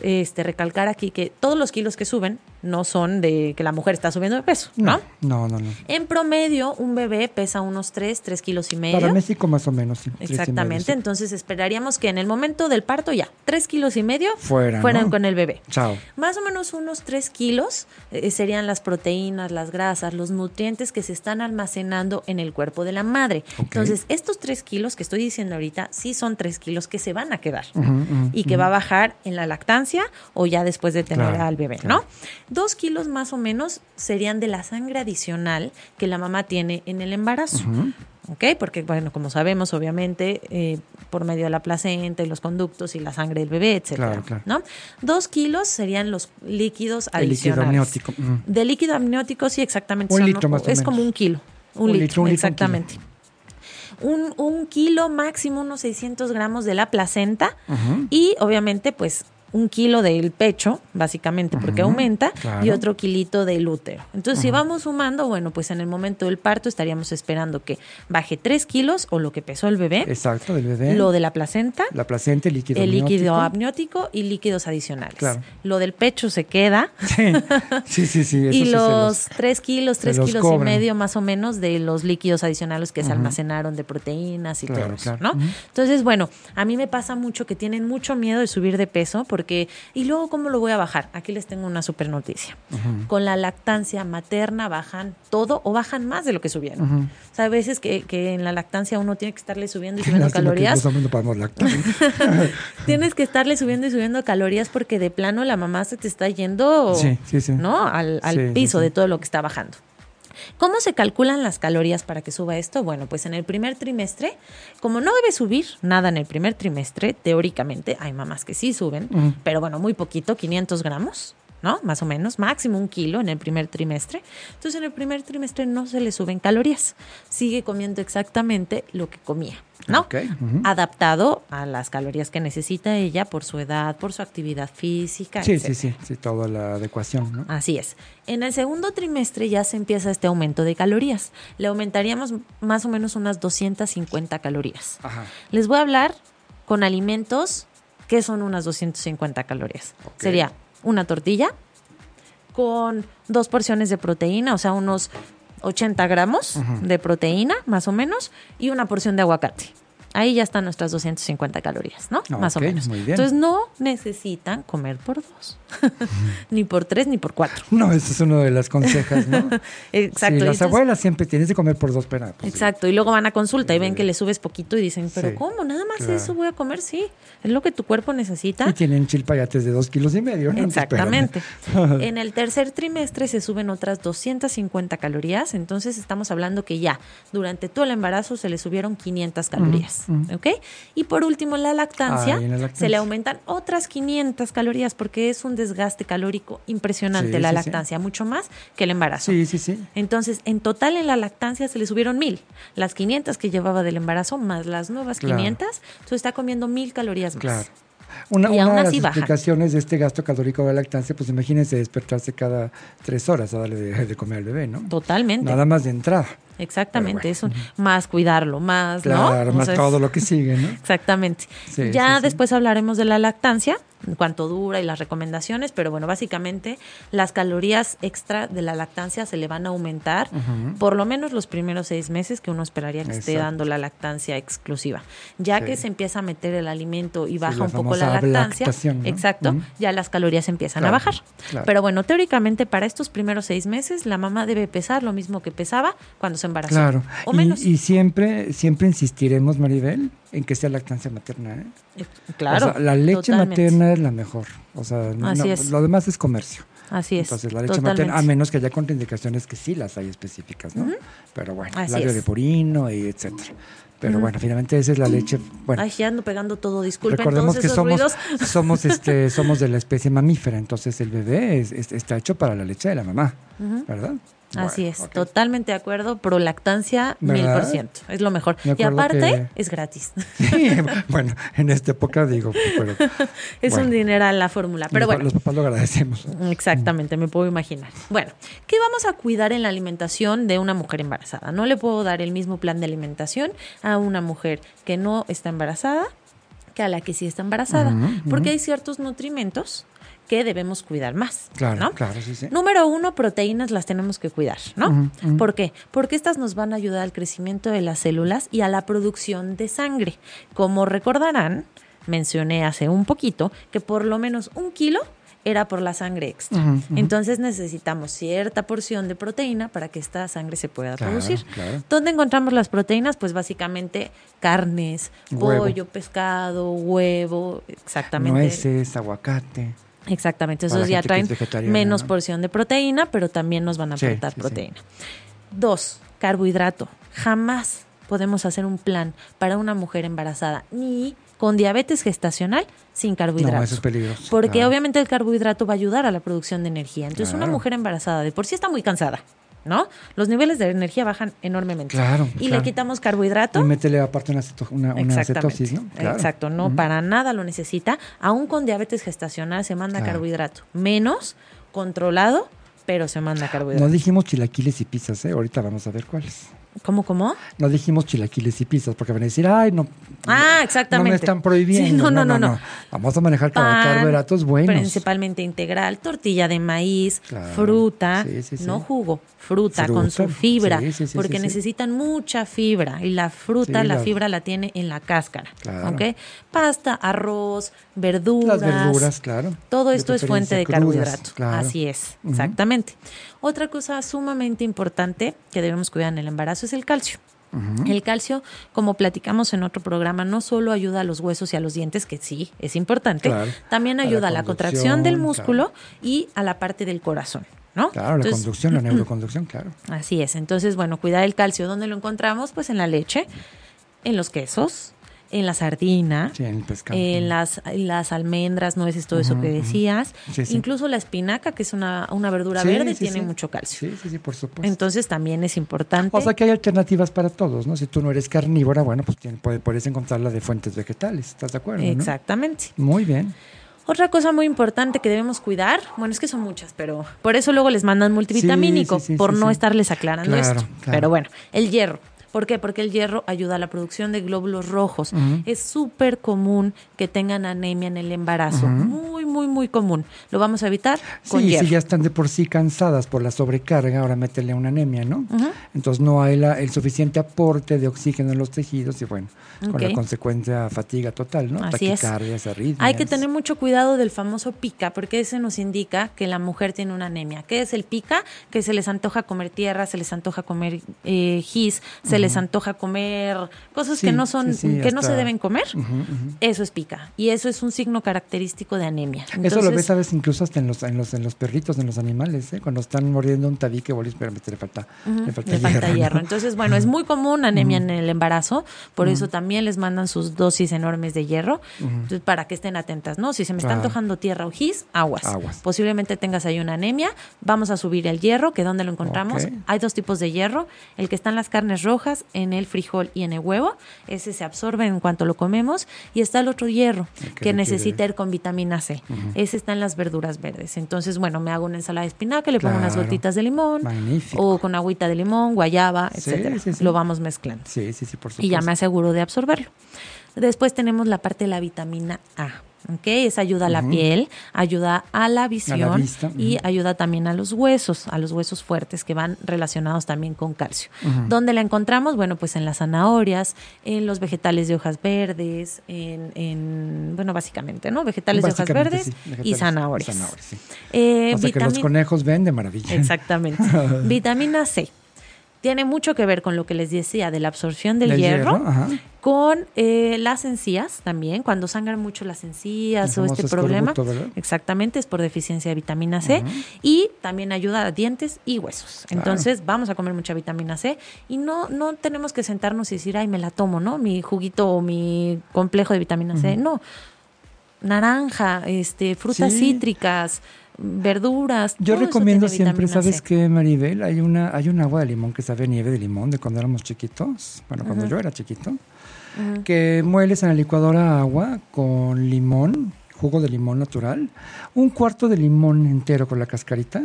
este, recalcar aquí que todos los kilos que suben no son de que la mujer está subiendo de peso, ¿no? No, no, no. En promedio, un bebé pesa unos 3, 3 kilos y medio. Para México más o menos, sí. Exactamente, medio, sí. entonces esperaríamos que en el momento del parto ya, 3 kilos y medio Fuera, fueran ¿no? con el bebé. Chao. Más o menos unos 3 kilos eh, serían las proteínas, las grasas, los nutrientes que se están almacenando en el cuerpo de la madre. Entonces, estos 3 kilos que estoy diciendo ahorita, sí son 3 kilos que se van a quedar y que va a bajar en la lactancia o ya después de tener Claro, al bebé, claro. ¿no? Dos kilos más o menos serían de la sangre adicional que la mamá tiene en el embarazo. ¿Ok? Porque, bueno, como sabemos, obviamente, eh, por medio de la placenta y los conductos y la sangre del bebé, etcétera, Claro, claro. ¿no? Dos kilos serían los líquidos El líquido adicionales. amniótico. De líquido amniótico, sí, exactamente. Un son- litro más o Es menos. como un kilo. Un, Un litro, litro, un litro, un exactamente. Un, un kilo máximo, unos 600 gramos de la placenta y obviamente pues un kilo del pecho, básicamente porque aumenta, claro. y otro kilito del útero. Entonces, si vamos sumando, bueno, pues en el momento del parto estaríamos esperando que baje 3 kilos o lo que pesó el bebé, Exacto, del bebé. lo de la placenta, La placenta, el líquido el líquido amniótico. amniótico y líquidos adicionales. Claro. Lo del pecho se queda. Sí, sí, sí. sí eso y sí los 3 kilos, se 3 los kilos cobran. y medio más o menos de los líquidos adicionales que se almacenaron de proteínas y Claro, todo eso, claro. ¿no? Entonces, bueno, a mí me pasa mucho que tienen mucho miedo de subir de peso porque, ¿y luego cómo lo voy a bajar? Aquí les tengo una super noticia. Con la lactancia materna bajan todo o bajan más de lo que subieron. Ujú. O sea, a veces que, que en la lactancia uno tiene que estarle subiendo y subiendo que calorías. Lactar. Tienes que estarle subiendo y subiendo calorías porque de plano la mamá se te está yendo Sí, sí, sí. ¿no? al, al piso de todo lo que está bajando. ¿Cómo se calculan las calorías para que suba esto? Bueno, pues en el primer trimestre, como no debe subir nada en el primer trimestre, teóricamente, hay mamás que sí suben, Ujú. pero bueno, muy poquito, 500 gramos, ¿no? Más o menos, máximo un kilo en el primer trimestre. Entonces en el primer trimestre no se le suben calorías, sigue comiendo exactamente lo que comía, ¿no? Adaptado a las calorías que necesita ella por su edad, por su actividad física. Sí, etcétera. sí, sí, sí, toda la adecuación, ¿no? Así es. En el segundo trimestre ya se empieza este aumento de calorías. Le aumentaríamos más o menos unas 250 calorías. Ajá. Les voy a hablar con alimentos que son unas 250 calorías. Sería una tortilla con dos porciones de proteína, o sea, unos 80 gramos de proteína, más o menos, y una porción de aguacate. Ahí ya están nuestras 250 calorías, ¿no? Más o menos. muy bien. Entonces no necesitan comer por dos, ni por tres, ni por cuatro. No, eso es una de las consejas, ¿no? Exacto. Sí, las entonces- abuelas siempre tienes de comer por dos penas. Exacto, y luego van a consulta y ven que le subes poquito y dicen, pero Sí, ¿cómo? Nada más claro. eso voy a comer, sí. Es lo que tu cuerpo necesita. Y tienen chilpayates de dos kilos y medio, ¿no? Pues, Exactamente. en el tercer trimestre se suben otras 250 calorías, entonces estamos hablando que ya durante todo el embarazo se le subieron 500 calorías, ¿ok? Y por último, en la lactancia, Ah, la lactancia. se le aumentan otras 500 calorías porque es un desgaste calórico impresionante Sí, la sí, sí. lactancia, mucho más que el embarazo. Sí, sí, sí. Entonces, en total en la lactancia se le subieron mil. Las 500 que llevaba del embarazo más las nuevas Claro. 500. Entonces está comiendo mil calorías más. Claro. Una, una de las explicaciones de este gasto calórico de la lactancia, pues imagínense despertarse cada tres horas a darle de, de comer al bebé, ¿no? Totalmente. Nada más de entrada. Exactamente, es un, más cuidarlo, más, claro, más todo lo que sigue, ¿no? Exactamente. ya después hablaremos de la lactancia, cuánto dura y las recomendaciones, pero bueno, básicamente las calorías extra de la lactancia se le van a aumentar por lo menos los primeros seis meses que uno esperaría que esté dando la lactancia exclusiva. Ya que se empieza a meter el alimento y baja un poco la lactancia, exacto, ya las calorías empiezan a bajar. Pero bueno, teóricamente para estos primeros seis meses la mamá debe pesar lo mismo que pesaba cuando se embarazó. Claro. O menos. Y, siempre, siempre insistiremos, Maribel, en que sea lactancia materna. ¿eh? eh claro. la leche materna es la mejor. O sea, lo demás es comercio. Así es. Entonces, la leche materna, a menos que haya contraindicaciones que sí las hay específicas, ¿no? Pero bueno, labio de porino y etcétera. Pero bueno, finalmente esa es la leche. Bueno, Ay, ya ando pegando todo, disculpen. Recordemos que somos, somos, este, somos de la especie mamífera, entonces el bebé está hecho para la leche de la mamá, ¿verdad? Así es, totalmente de acuerdo. Prolactancia, mil por ciento. Es lo mejor. Y aparte, es gratis. Sí, bueno, en esta época digo, pero, es un dineral la fórmula. Pero bueno. Los papás lo agradecemos. Exactamente, me puedo imaginar. Bueno, ¿qué vamos a cuidar en la alimentación de una mujer embarazada? No le puedo dar el mismo plan de alimentación a una mujer que no está embarazada que a la que sí está embarazada, porque hay ciertos nutrimentos que debemos cuidar más. Claro, claro, sí, sí. Número uno, proteínas las tenemos que cuidar, ¿no? ¿Por qué? Porque estas nos van a ayudar al crecimiento de las células y a la producción de sangre. Como recordarán, mencioné hace un poquito que por lo menos un kilo era por la sangre extra. Entonces necesitamos cierta porción de proteína para que esta sangre se pueda producir. ¿Dónde encontramos las proteínas? Pues básicamente carnes, pollo, pescado, huevo, exactamente. Nueces, aguacate. Exactamente, esos ya traen menos porción de proteína, pero también nos van a aportar proteína. Dos, carbohidrato. Jamás podemos hacer un plan para una mujer embarazada ni con diabetes gestacional sin carbohidratos. No, eso es peligroso. Porque obviamente el carbohidrato va a ayudar a la producción de energía. Entonces, una mujer embarazada de por sí está muy cansada. ¿No? Los niveles de energía bajan enormemente. Claro. Y le quitamos carbohidrato. Y métele aparte una, una, cetosis, ¿no? Exacto, no, para nada lo necesita. Aún con diabetes gestacional se manda carbohidrato. Menos controlado, pero se manda carbohidrato. No dijimos chilaquiles y pizzas, ¿eh? Ahorita vamos a ver cuáles. ¿Cómo, cómo? No dijimos chilaquiles y pizzas, porque van a decir, ay, no. Ah, exactamente. No me están prohibiendo. no, no, no, Vamos a manejar carbohidratos buenos. Principalmente integral, tortilla de maíz, fruta, no jugo, fruta, con su fibra, porque necesitan mucha fibra y la fruta, la, fibra la tiene en la cáscara. ¿Ok? Pasta, arroz, verduras. Las verduras, claro. Todo esto es fuente de carbohidratos. Así es, exactamente. Otra cosa sumamente importante que debemos cuidar en el embarazo es el calcio. El calcio, como platicamos en otro programa, no solo ayuda a los huesos y a los dientes, que sí, es importante, también ayuda a la, contracción del músculo y a la parte del corazón. ¿No? Claro, la conducción, la neuroconducción, claro. Así es. Entonces, bueno, cuidar el calcio. ¿Dónde lo encontramos? Pues en la leche, en los quesos, en la sardina, en, las, las almendras, nueces, todo eso que decías. Incluso la espinaca, que es una, una verdura verde, tiene mucho calcio. Sí, sí, sí, por supuesto. Entonces también es importante. O sea que hay alternativas para todos, ¿no? Si tú no eres carnívora, bueno, pues puedes encontrarla de fuentes vegetales, ¿estás de acuerdo? Exactamente. Muy bien. Otra cosa muy importante que debemos cuidar, bueno, es que son muchas, pero por eso luego les mandan multivitamínico, por no estarles aclarando esto. Pero bueno, el hierro. ¿Por qué? Porque el hierro ayuda a la producción de glóbulos rojos. Es súper común que tengan anemia en el embarazo. Muy, muy, muy común. Lo vamos a evitar con sí, hierro. si ya están de por sí cansadas por la sobrecarga, ahora métele una anemia, ¿no? Entonces no hay el suficiente aporte de oxígeno en los tejidos y bueno, con la consecuencia fatiga total, ¿no? Así es. Hay que tener mucho cuidado del famoso pica, porque ese nos indica que la mujer tiene una anemia. ¿Qué es el pica? Que se les antoja comer tierra, se les antoja comer eh, gis, se les antoja comer cosas que no son, que no se deben comer, eso es pica. Y eso es un signo característico de anemia. eso lo ves, sabes, incluso hasta en los, en los, en los perritos, en los animales, ¿eh? cuando están mordiendo un tabique, pero le falta, le falta, hierro. Entonces, bueno, es muy común anemia en el embarazo, por eso también les mandan sus dosis enormes de hierro, para que estén atentas, ¿no? Si se me está antojando tierra o gis, aguas. Posiblemente tengas ahí una anemia, vamos a subir el hierro, que donde lo encontramos. Hay dos tipos de hierro, el que está en las carnes rojas, en el frijol y en el huevo. Ese se absorbe en cuanto lo comemos. Y está el otro hierro que necesita ir con vitamina C. Ese está en las verduras verdes. Entonces, bueno, me hago una ensalada de espinaca, le pongo unas gotitas de limón. O con agüita de limón, limón, guayaba, etcétera. Lo vamos mezclando. Sí, sí, sí, por supuesto. Y ya me aseguro de absorberlo. Después tenemos la parte de la vitamina A. ¿ok? Es ayuda a la piel, ayuda a la visión y ayuda también a los huesos, a los huesos fuertes que van relacionados también con calcio. ¿Dónde la encontramos? Bueno, pues en las zanahorias, en los vegetales de hojas verdes, en, bueno, básicamente, ¿no? Vegetales de hojas verdes y zanahorias. Eh, que los conejos ven de maravilla. Exactamente. vitamina C tiene mucho que ver con lo que les decía de la absorción del hierro, con eh, las encías también, cuando sangran mucho las encías o este problema. Exactamente, es por deficiencia de vitamina C y también ayuda a dientes y huesos. Entonces, vamos a comer mucha vitamina C y no no tenemos que sentarnos y decir, "Ay, me la tomo, ¿no? Mi juguito o mi complejo de vitamina C." No. Naranja, este, frutas cítricas, verduras. Yo recomiendo siempre, ¿sabes qué, Maribel? Hay una hay un agua de limón que sabe nieve de limón de cuando éramos chiquitos, bueno, cuando yo era chiquito, que mueles en la licuadora agua con limón, jugo de limón natural, un cuarto de limón entero con la cascarita,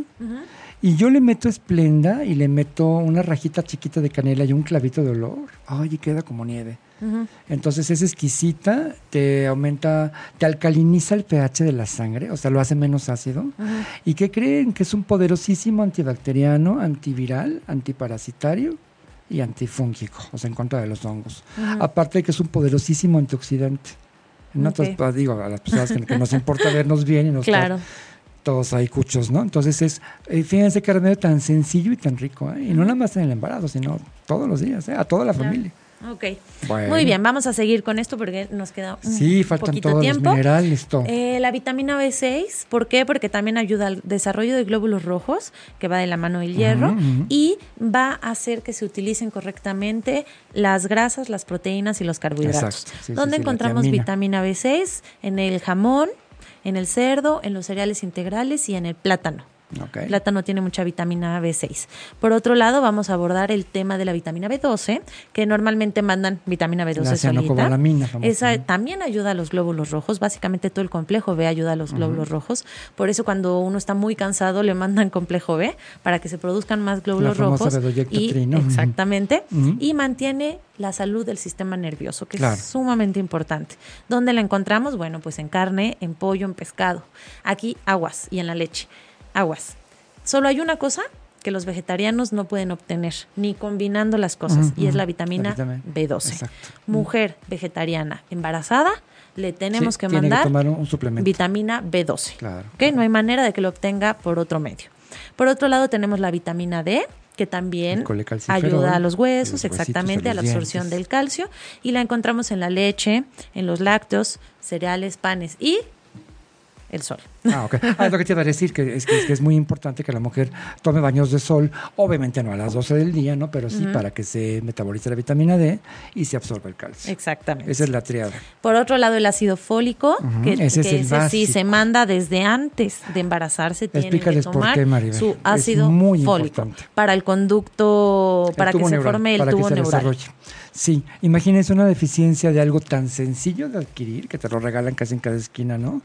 y yo le meto esplenda y le meto una rajita chiquita de canela y un clavito de olor. Ay, y queda como nieve. Entonces es exquisita, te aumenta, te alcaliniza el pH de la sangre, o sea, lo hace menos ácido. ¿Y qué creen? Que es un poderosísimo antibacteriano, antiviral, antiparasitario y antifúngico, o sea, en contra de los hongos. Aparte de que es un poderosísimo antioxidante. No pues, digo a las personas que, nos importa vernos bien y nos claro. Todos ahí cuchos, ¿no? Entonces es, eh, fíjense que remedio tan sencillo y tan rico, ¿eh? y no nada más en el embarazo, sino todos los días, ¿eh? a toda la familia. Ok. Muy bien, vamos a seguir con esto porque nos queda un sí, faltan todos tiempo. Los minerales, eh, la vitamina B6, ¿por qué? Porque también ayuda al desarrollo de glóbulos rojos, que va de la mano del hierro, y va a hacer que se utilicen correctamente las grasas, las proteínas y los carbohidratos. ¿Dónde encontramos vitamina B6? En el jamón, en el cerdo, en los cereales integrales y en el plátano. El plátano tiene mucha vitamina B6. Por otro lado, vamos a abordar el tema de la vitamina B12, que normalmente mandan vitamina B12 solita. Esa también ayuda a los glóbulos rojos. Básicamente todo el complejo B ayuda a los glóbulos rojos. Por eso cuando uno está muy cansado le mandan complejo B para que se produzcan más glóbulos rojos. Y, Exactamente. Y mantiene la salud del sistema nervioso, que es sumamente importante. ¿Dónde la encontramos? Bueno, pues en carne, en pollo, en pescado. Aquí aguas y en la leche aguas. Solo hay una cosa que los vegetarianos no pueden obtener, ni combinando las cosas, y es la vitamina, B12. Mujer vegetariana embarazada, le tenemos que mandar vitamina B12. Claro, No hay manera de que lo obtenga por otro medio. Por otro lado, tenemos la vitamina D, que también ayuda a los huesos, exactamente, a la absorción del calcio, y la encontramos en la leche, en los lácteos, cereales, panes y el sol. Ah, ok. Ah, lo que te iba a decir, que es, que, es muy importante que la mujer tome baños de sol, obviamente no a las 12 del día, ¿no? Pero sí para que se metabolice la vitamina D y se absorba el calcio. Exactamente. Esa es la triada. Por otro lado, el ácido fólico, que, ese, sí se manda desde antes de embarazarse, tiene que tomar su ácido fólico para el conducto, para que se forme el tubo neural. Sí, imagínense una deficiencia de algo tan sencillo de adquirir, que te lo regalan casi en cada esquina, ¿no?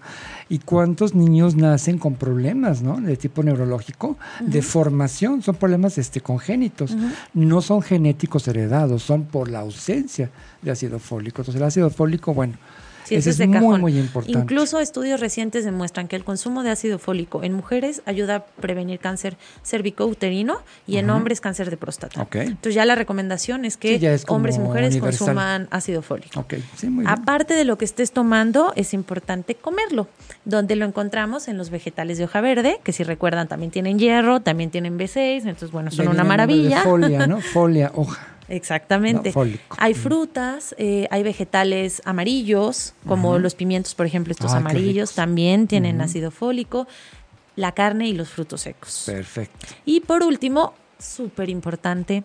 Y cuántos niños nacen con problemas, ¿no? De tipo neurológico, de formación, son problemas este, congénitos, no son genéticos heredados, son por la ausencia de ácido fólico. Entonces el ácido fólico, bueno, es muy, muy importante. Incluso estudios recientes demuestran que el consumo de ácido fólico en mujeres ayuda a prevenir cáncer cervicouterino y en hombres cáncer de próstata. Entonces ya la recomendación es que hombres y mujeres consuman ácido fólico. Aparte de lo que estés tomando, es importante comerlo. Donde lo encontramos en los vegetales de hoja verde, que si recuerdan también tienen hierro, también tienen B6, entonces bueno, son una maravilla. Folia, ¿no? Folia, hoja. Exactamente. hay frutas, eh, hay vegetales amarillos, como los pimientos, por ejemplo, estos amarillos también tienen ácido fólico, la carne y los frutos secos. Perfecto. Y por último, súper importante,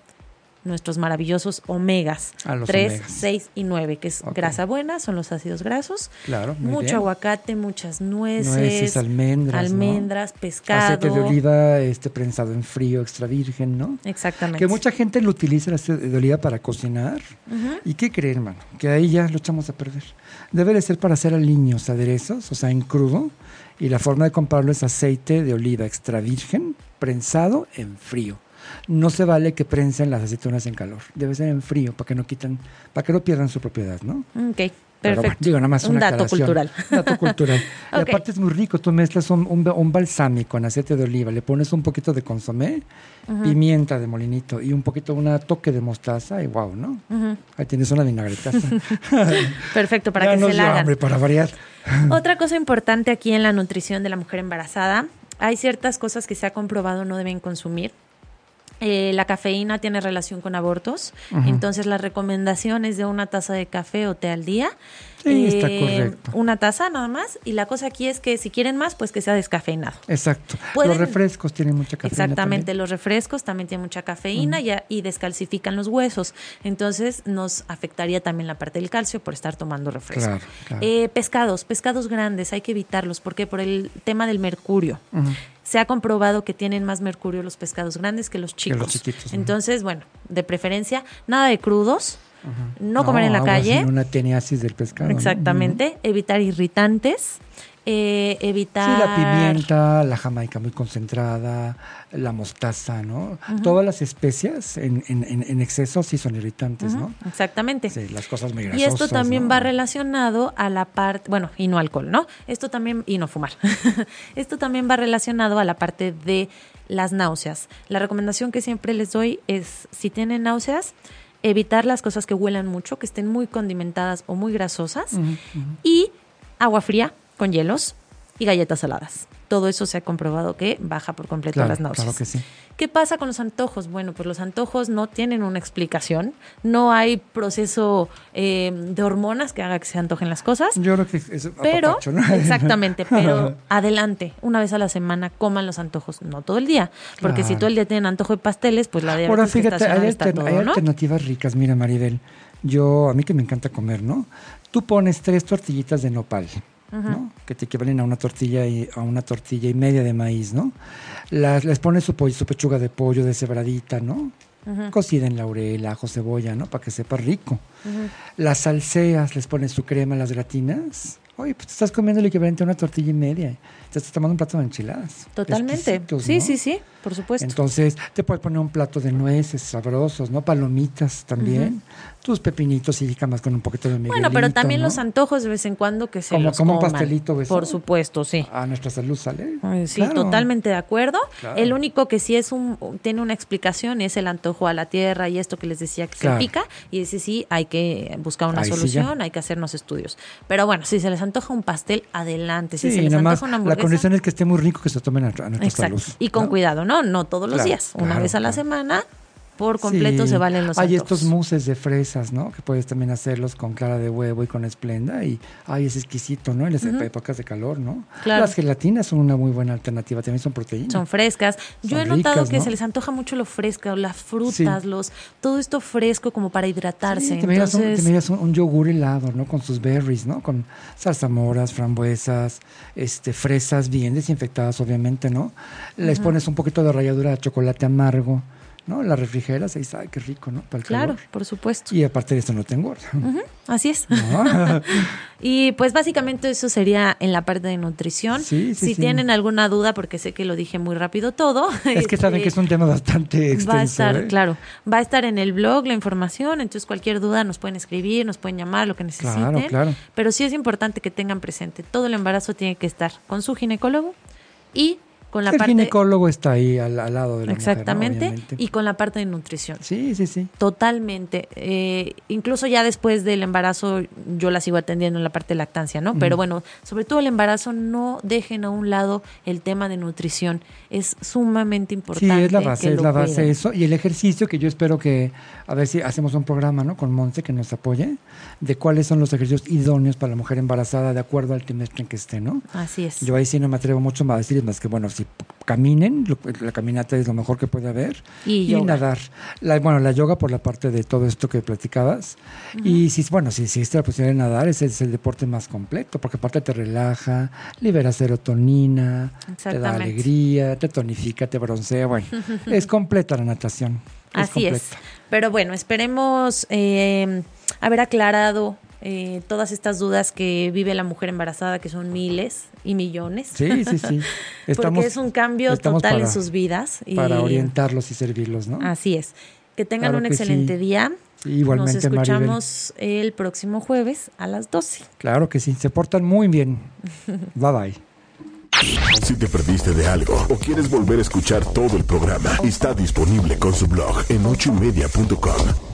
nuestros maravillosos omegas. 3, ah, 6 y 9, que es grasa buena, son los ácidos grasos. Claro. Mucho aguacate, muchas nueces. Nueces, almendras. Almendras, pescado. Aceite de oliva este, prensado en frío, extra virgen, ¿no? Exactamente. Que mucha gente lo utiliza el aceite de oliva para cocinar. ¿Y qué creen, hermano? Que ahí ya lo echamos a perder. Debe de ser para hacer aliños, aderezos, o sea, en crudo. Y la forma de comprarlo es aceite de oliva extra virgen, prensado en frío no se vale que prensen las aceitunas en calor. Debe ser en frío para que no quiten, para que no pierdan su propiedad, ¿no? Ok. Perfecto. digo, nada más un dato cultural. Un dato cultural. Y aparte es muy rico. Tú mezclas un, un, balsámico en aceite de oliva, le pones un poquito de consomé, pimienta de molinito y un poquito, una toque de mostaza y wow, ¿no? Ahí tienes una vinagretaza. Perfecto, para que se la hagan. Hambre, para variar. Otra cosa importante aquí en la nutrición de la mujer embarazada, hay ciertas cosas que se ha comprobado no deben consumir eh, la cafeína tiene relación con abortos, entonces la recomendación es de una taza de café o té al día. Sí, está eh, correcto. Una taza nada más. Y la cosa aquí es que si quieren más, pues que sea descafeinado. Exacto. Los refrescos tienen mucha cafeína. Exactamente, los refrescos también tienen mucha cafeína y, descalcifican los huesos. Entonces nos afectaría también la parte del calcio por estar tomando refresco. Eh, pescados, pescados grandes, hay que evitarlos. porque Por el tema del mercurio se ha comprobado que tienen más mercurio los pescados grandes que los chicos. chiquitos, Entonces, bueno, de preferencia, nada de crudos, no, comer en la calle. Una teniasis del pescado. Exactamente, evitar irritantes eh, evitar... Sí, la pimienta, la jamaica muy concentrada, la mostaza, ¿no? Todas las especias en, en, exceso sí son irritantes, ¿no? Exactamente. Sí, las cosas muy grasosas, Y esto también va relacionado a la parte, bueno, y no alcohol, ¿no? Esto también, y no fumar. esto también va relacionado a la parte de las náuseas. La recomendación que siempre les doy es, si tienen náuseas, evitar las cosas que huelan mucho, que estén muy condimentadas o muy grasosas, y agua fría con hielos y galletas saladas. Todo eso se ha comprobado que baja por completo las náuseas. Claro que sí. ¿Qué pasa con los antojos? Bueno, pues los antojos no tienen una explicación. No hay proceso eh, de hormonas que haga que se antojen las cosas. Yo creo que es pero Exactamente, pero adelante, una vez a la semana coman los antojos, no todo el día, porque si todo el día tienen antojo de pasteles, pues la diabetes Ahora fíjate, hay, hay alternativas ricas, mira Maribel. Yo, a mí que me encanta comer, ¿no? Tú pones tres tortillitas de nopal que te equivalen a una tortilla y a una tortilla y media de maíz, ¿no? Las, les pones su, pollo, su pechuga de pollo deshebradita, ¿no? Cocida en laurel, ajo, cebolla, ¿no? Para que sepa rico. Las salseas, les pones su crema, las gratinas. Oye, pues te estás comiendo el equivalente a una tortilla y media te estás tomando un plato de enchiladas. Totalmente. Sí, sí, sí, por supuesto. Entonces, te puedes poner un plato de nueces sabrosos, ¿no? Palomitas también. Tus pepinitos y más con un poquito de miguelito, Bueno, pero también los antojos de vez en cuando que se como, los Como un pastelito, ¿ves? Por supuesto, sí. A nuestra salud sale. Sí, totalmente de acuerdo. El único que sí es un tiene una explicación es el antojo a la tierra y esto que les decía que se pica y ese sí hay que buscar una solución, hay que hacernos estudios. Pero bueno, si se les antoja un pastel, adelante. Si se les antoja una hamburguesa, condición es que esté muy rico que se tomen a, nuestra salud. Y con cuidado, ¿no? No todos los días. Una vez a la semana, por completo se valen los Hay estos muses de fresas, ¿no? Que puedes también hacerlos con clara de huevo y con esplenda. Y, ay, es exquisito, ¿no? En las épocas de calor, ¿no? Las gelatinas son una muy buena alternativa. También son proteínas. Son frescas. Yo he notado que se les antoja mucho lo fresco, las frutas, los todo esto fresco como para hidratarse. te miras, un, yogur helado, ¿no? Con sus berries, ¿no? Con zarzamoras, frambuesas, este, fresas bien desinfectadas, obviamente, ¿no? Les pones un poquito de ralladura de chocolate amargo ¿no? La refrigeras dices, ay, qué rico, ¿no? Para claro, por supuesto. Y aparte de esto no tengo así es. y pues básicamente eso sería en la parte de nutrición. si tienen alguna duda, porque sé que lo dije muy rápido todo. Es que saben que es un tema bastante extenso. Va a estar, ¿eh? claro, va a estar en el blog la información, entonces cualquier duda nos pueden escribir, nos pueden llamar, lo que necesiten. Claro, claro. Pero sí es importante que tengan presente, todo el embarazo tiene que estar con su ginecólogo y el ginecólogo está ahí al, lado de la Exactamente, y con la parte de nutrición. Sí, sí, sí. Totalmente. Eh, incluso ya después del embarazo yo la sigo atendiendo en la parte de lactancia, ¿no? Pero bueno, sobre todo el embarazo, no dejen a un lado el tema de nutrición. Es sumamente importante. Sí, es la base, es la base eso. Y el ejercicio que yo espero que, a ver si hacemos un programa, ¿no? Con Monse que nos apoye, de cuáles son los ejercicios idóneos para la mujer embarazada de acuerdo al trimestre en que esté, ¿no? Así es. Yo ahí sí no me atrevo mucho más a decir más que, bueno, caminen, la caminata es lo mejor que puede haber, y, nadar. La, bueno, la yoga por la parte de todo esto que platicabas. Y si, bueno, si existe la posibilidad de nadar, ese es el deporte más completo, porque aparte te relaja, libera serotonina, te da alegría, te tonifica, te broncea, bueno, es completa la natación. Así es. Pero bueno, esperemos eh, haber aclarado eh, todas estas dudas que vive la mujer embarazada, que son miles y millones. Sí, sí, sí. Porque es un cambio total en sus vidas. para orientarlos y servirlos, ¿no? Así es. Que tengan un excelente día. igualmente, Nos escuchamos el próximo jueves a las 12. Claro que sí, se portan muy bien. bye bye. Si te perdiste de algo o quieres volver a escuchar todo el programa, está disponible con su blog en ochoymedia.com.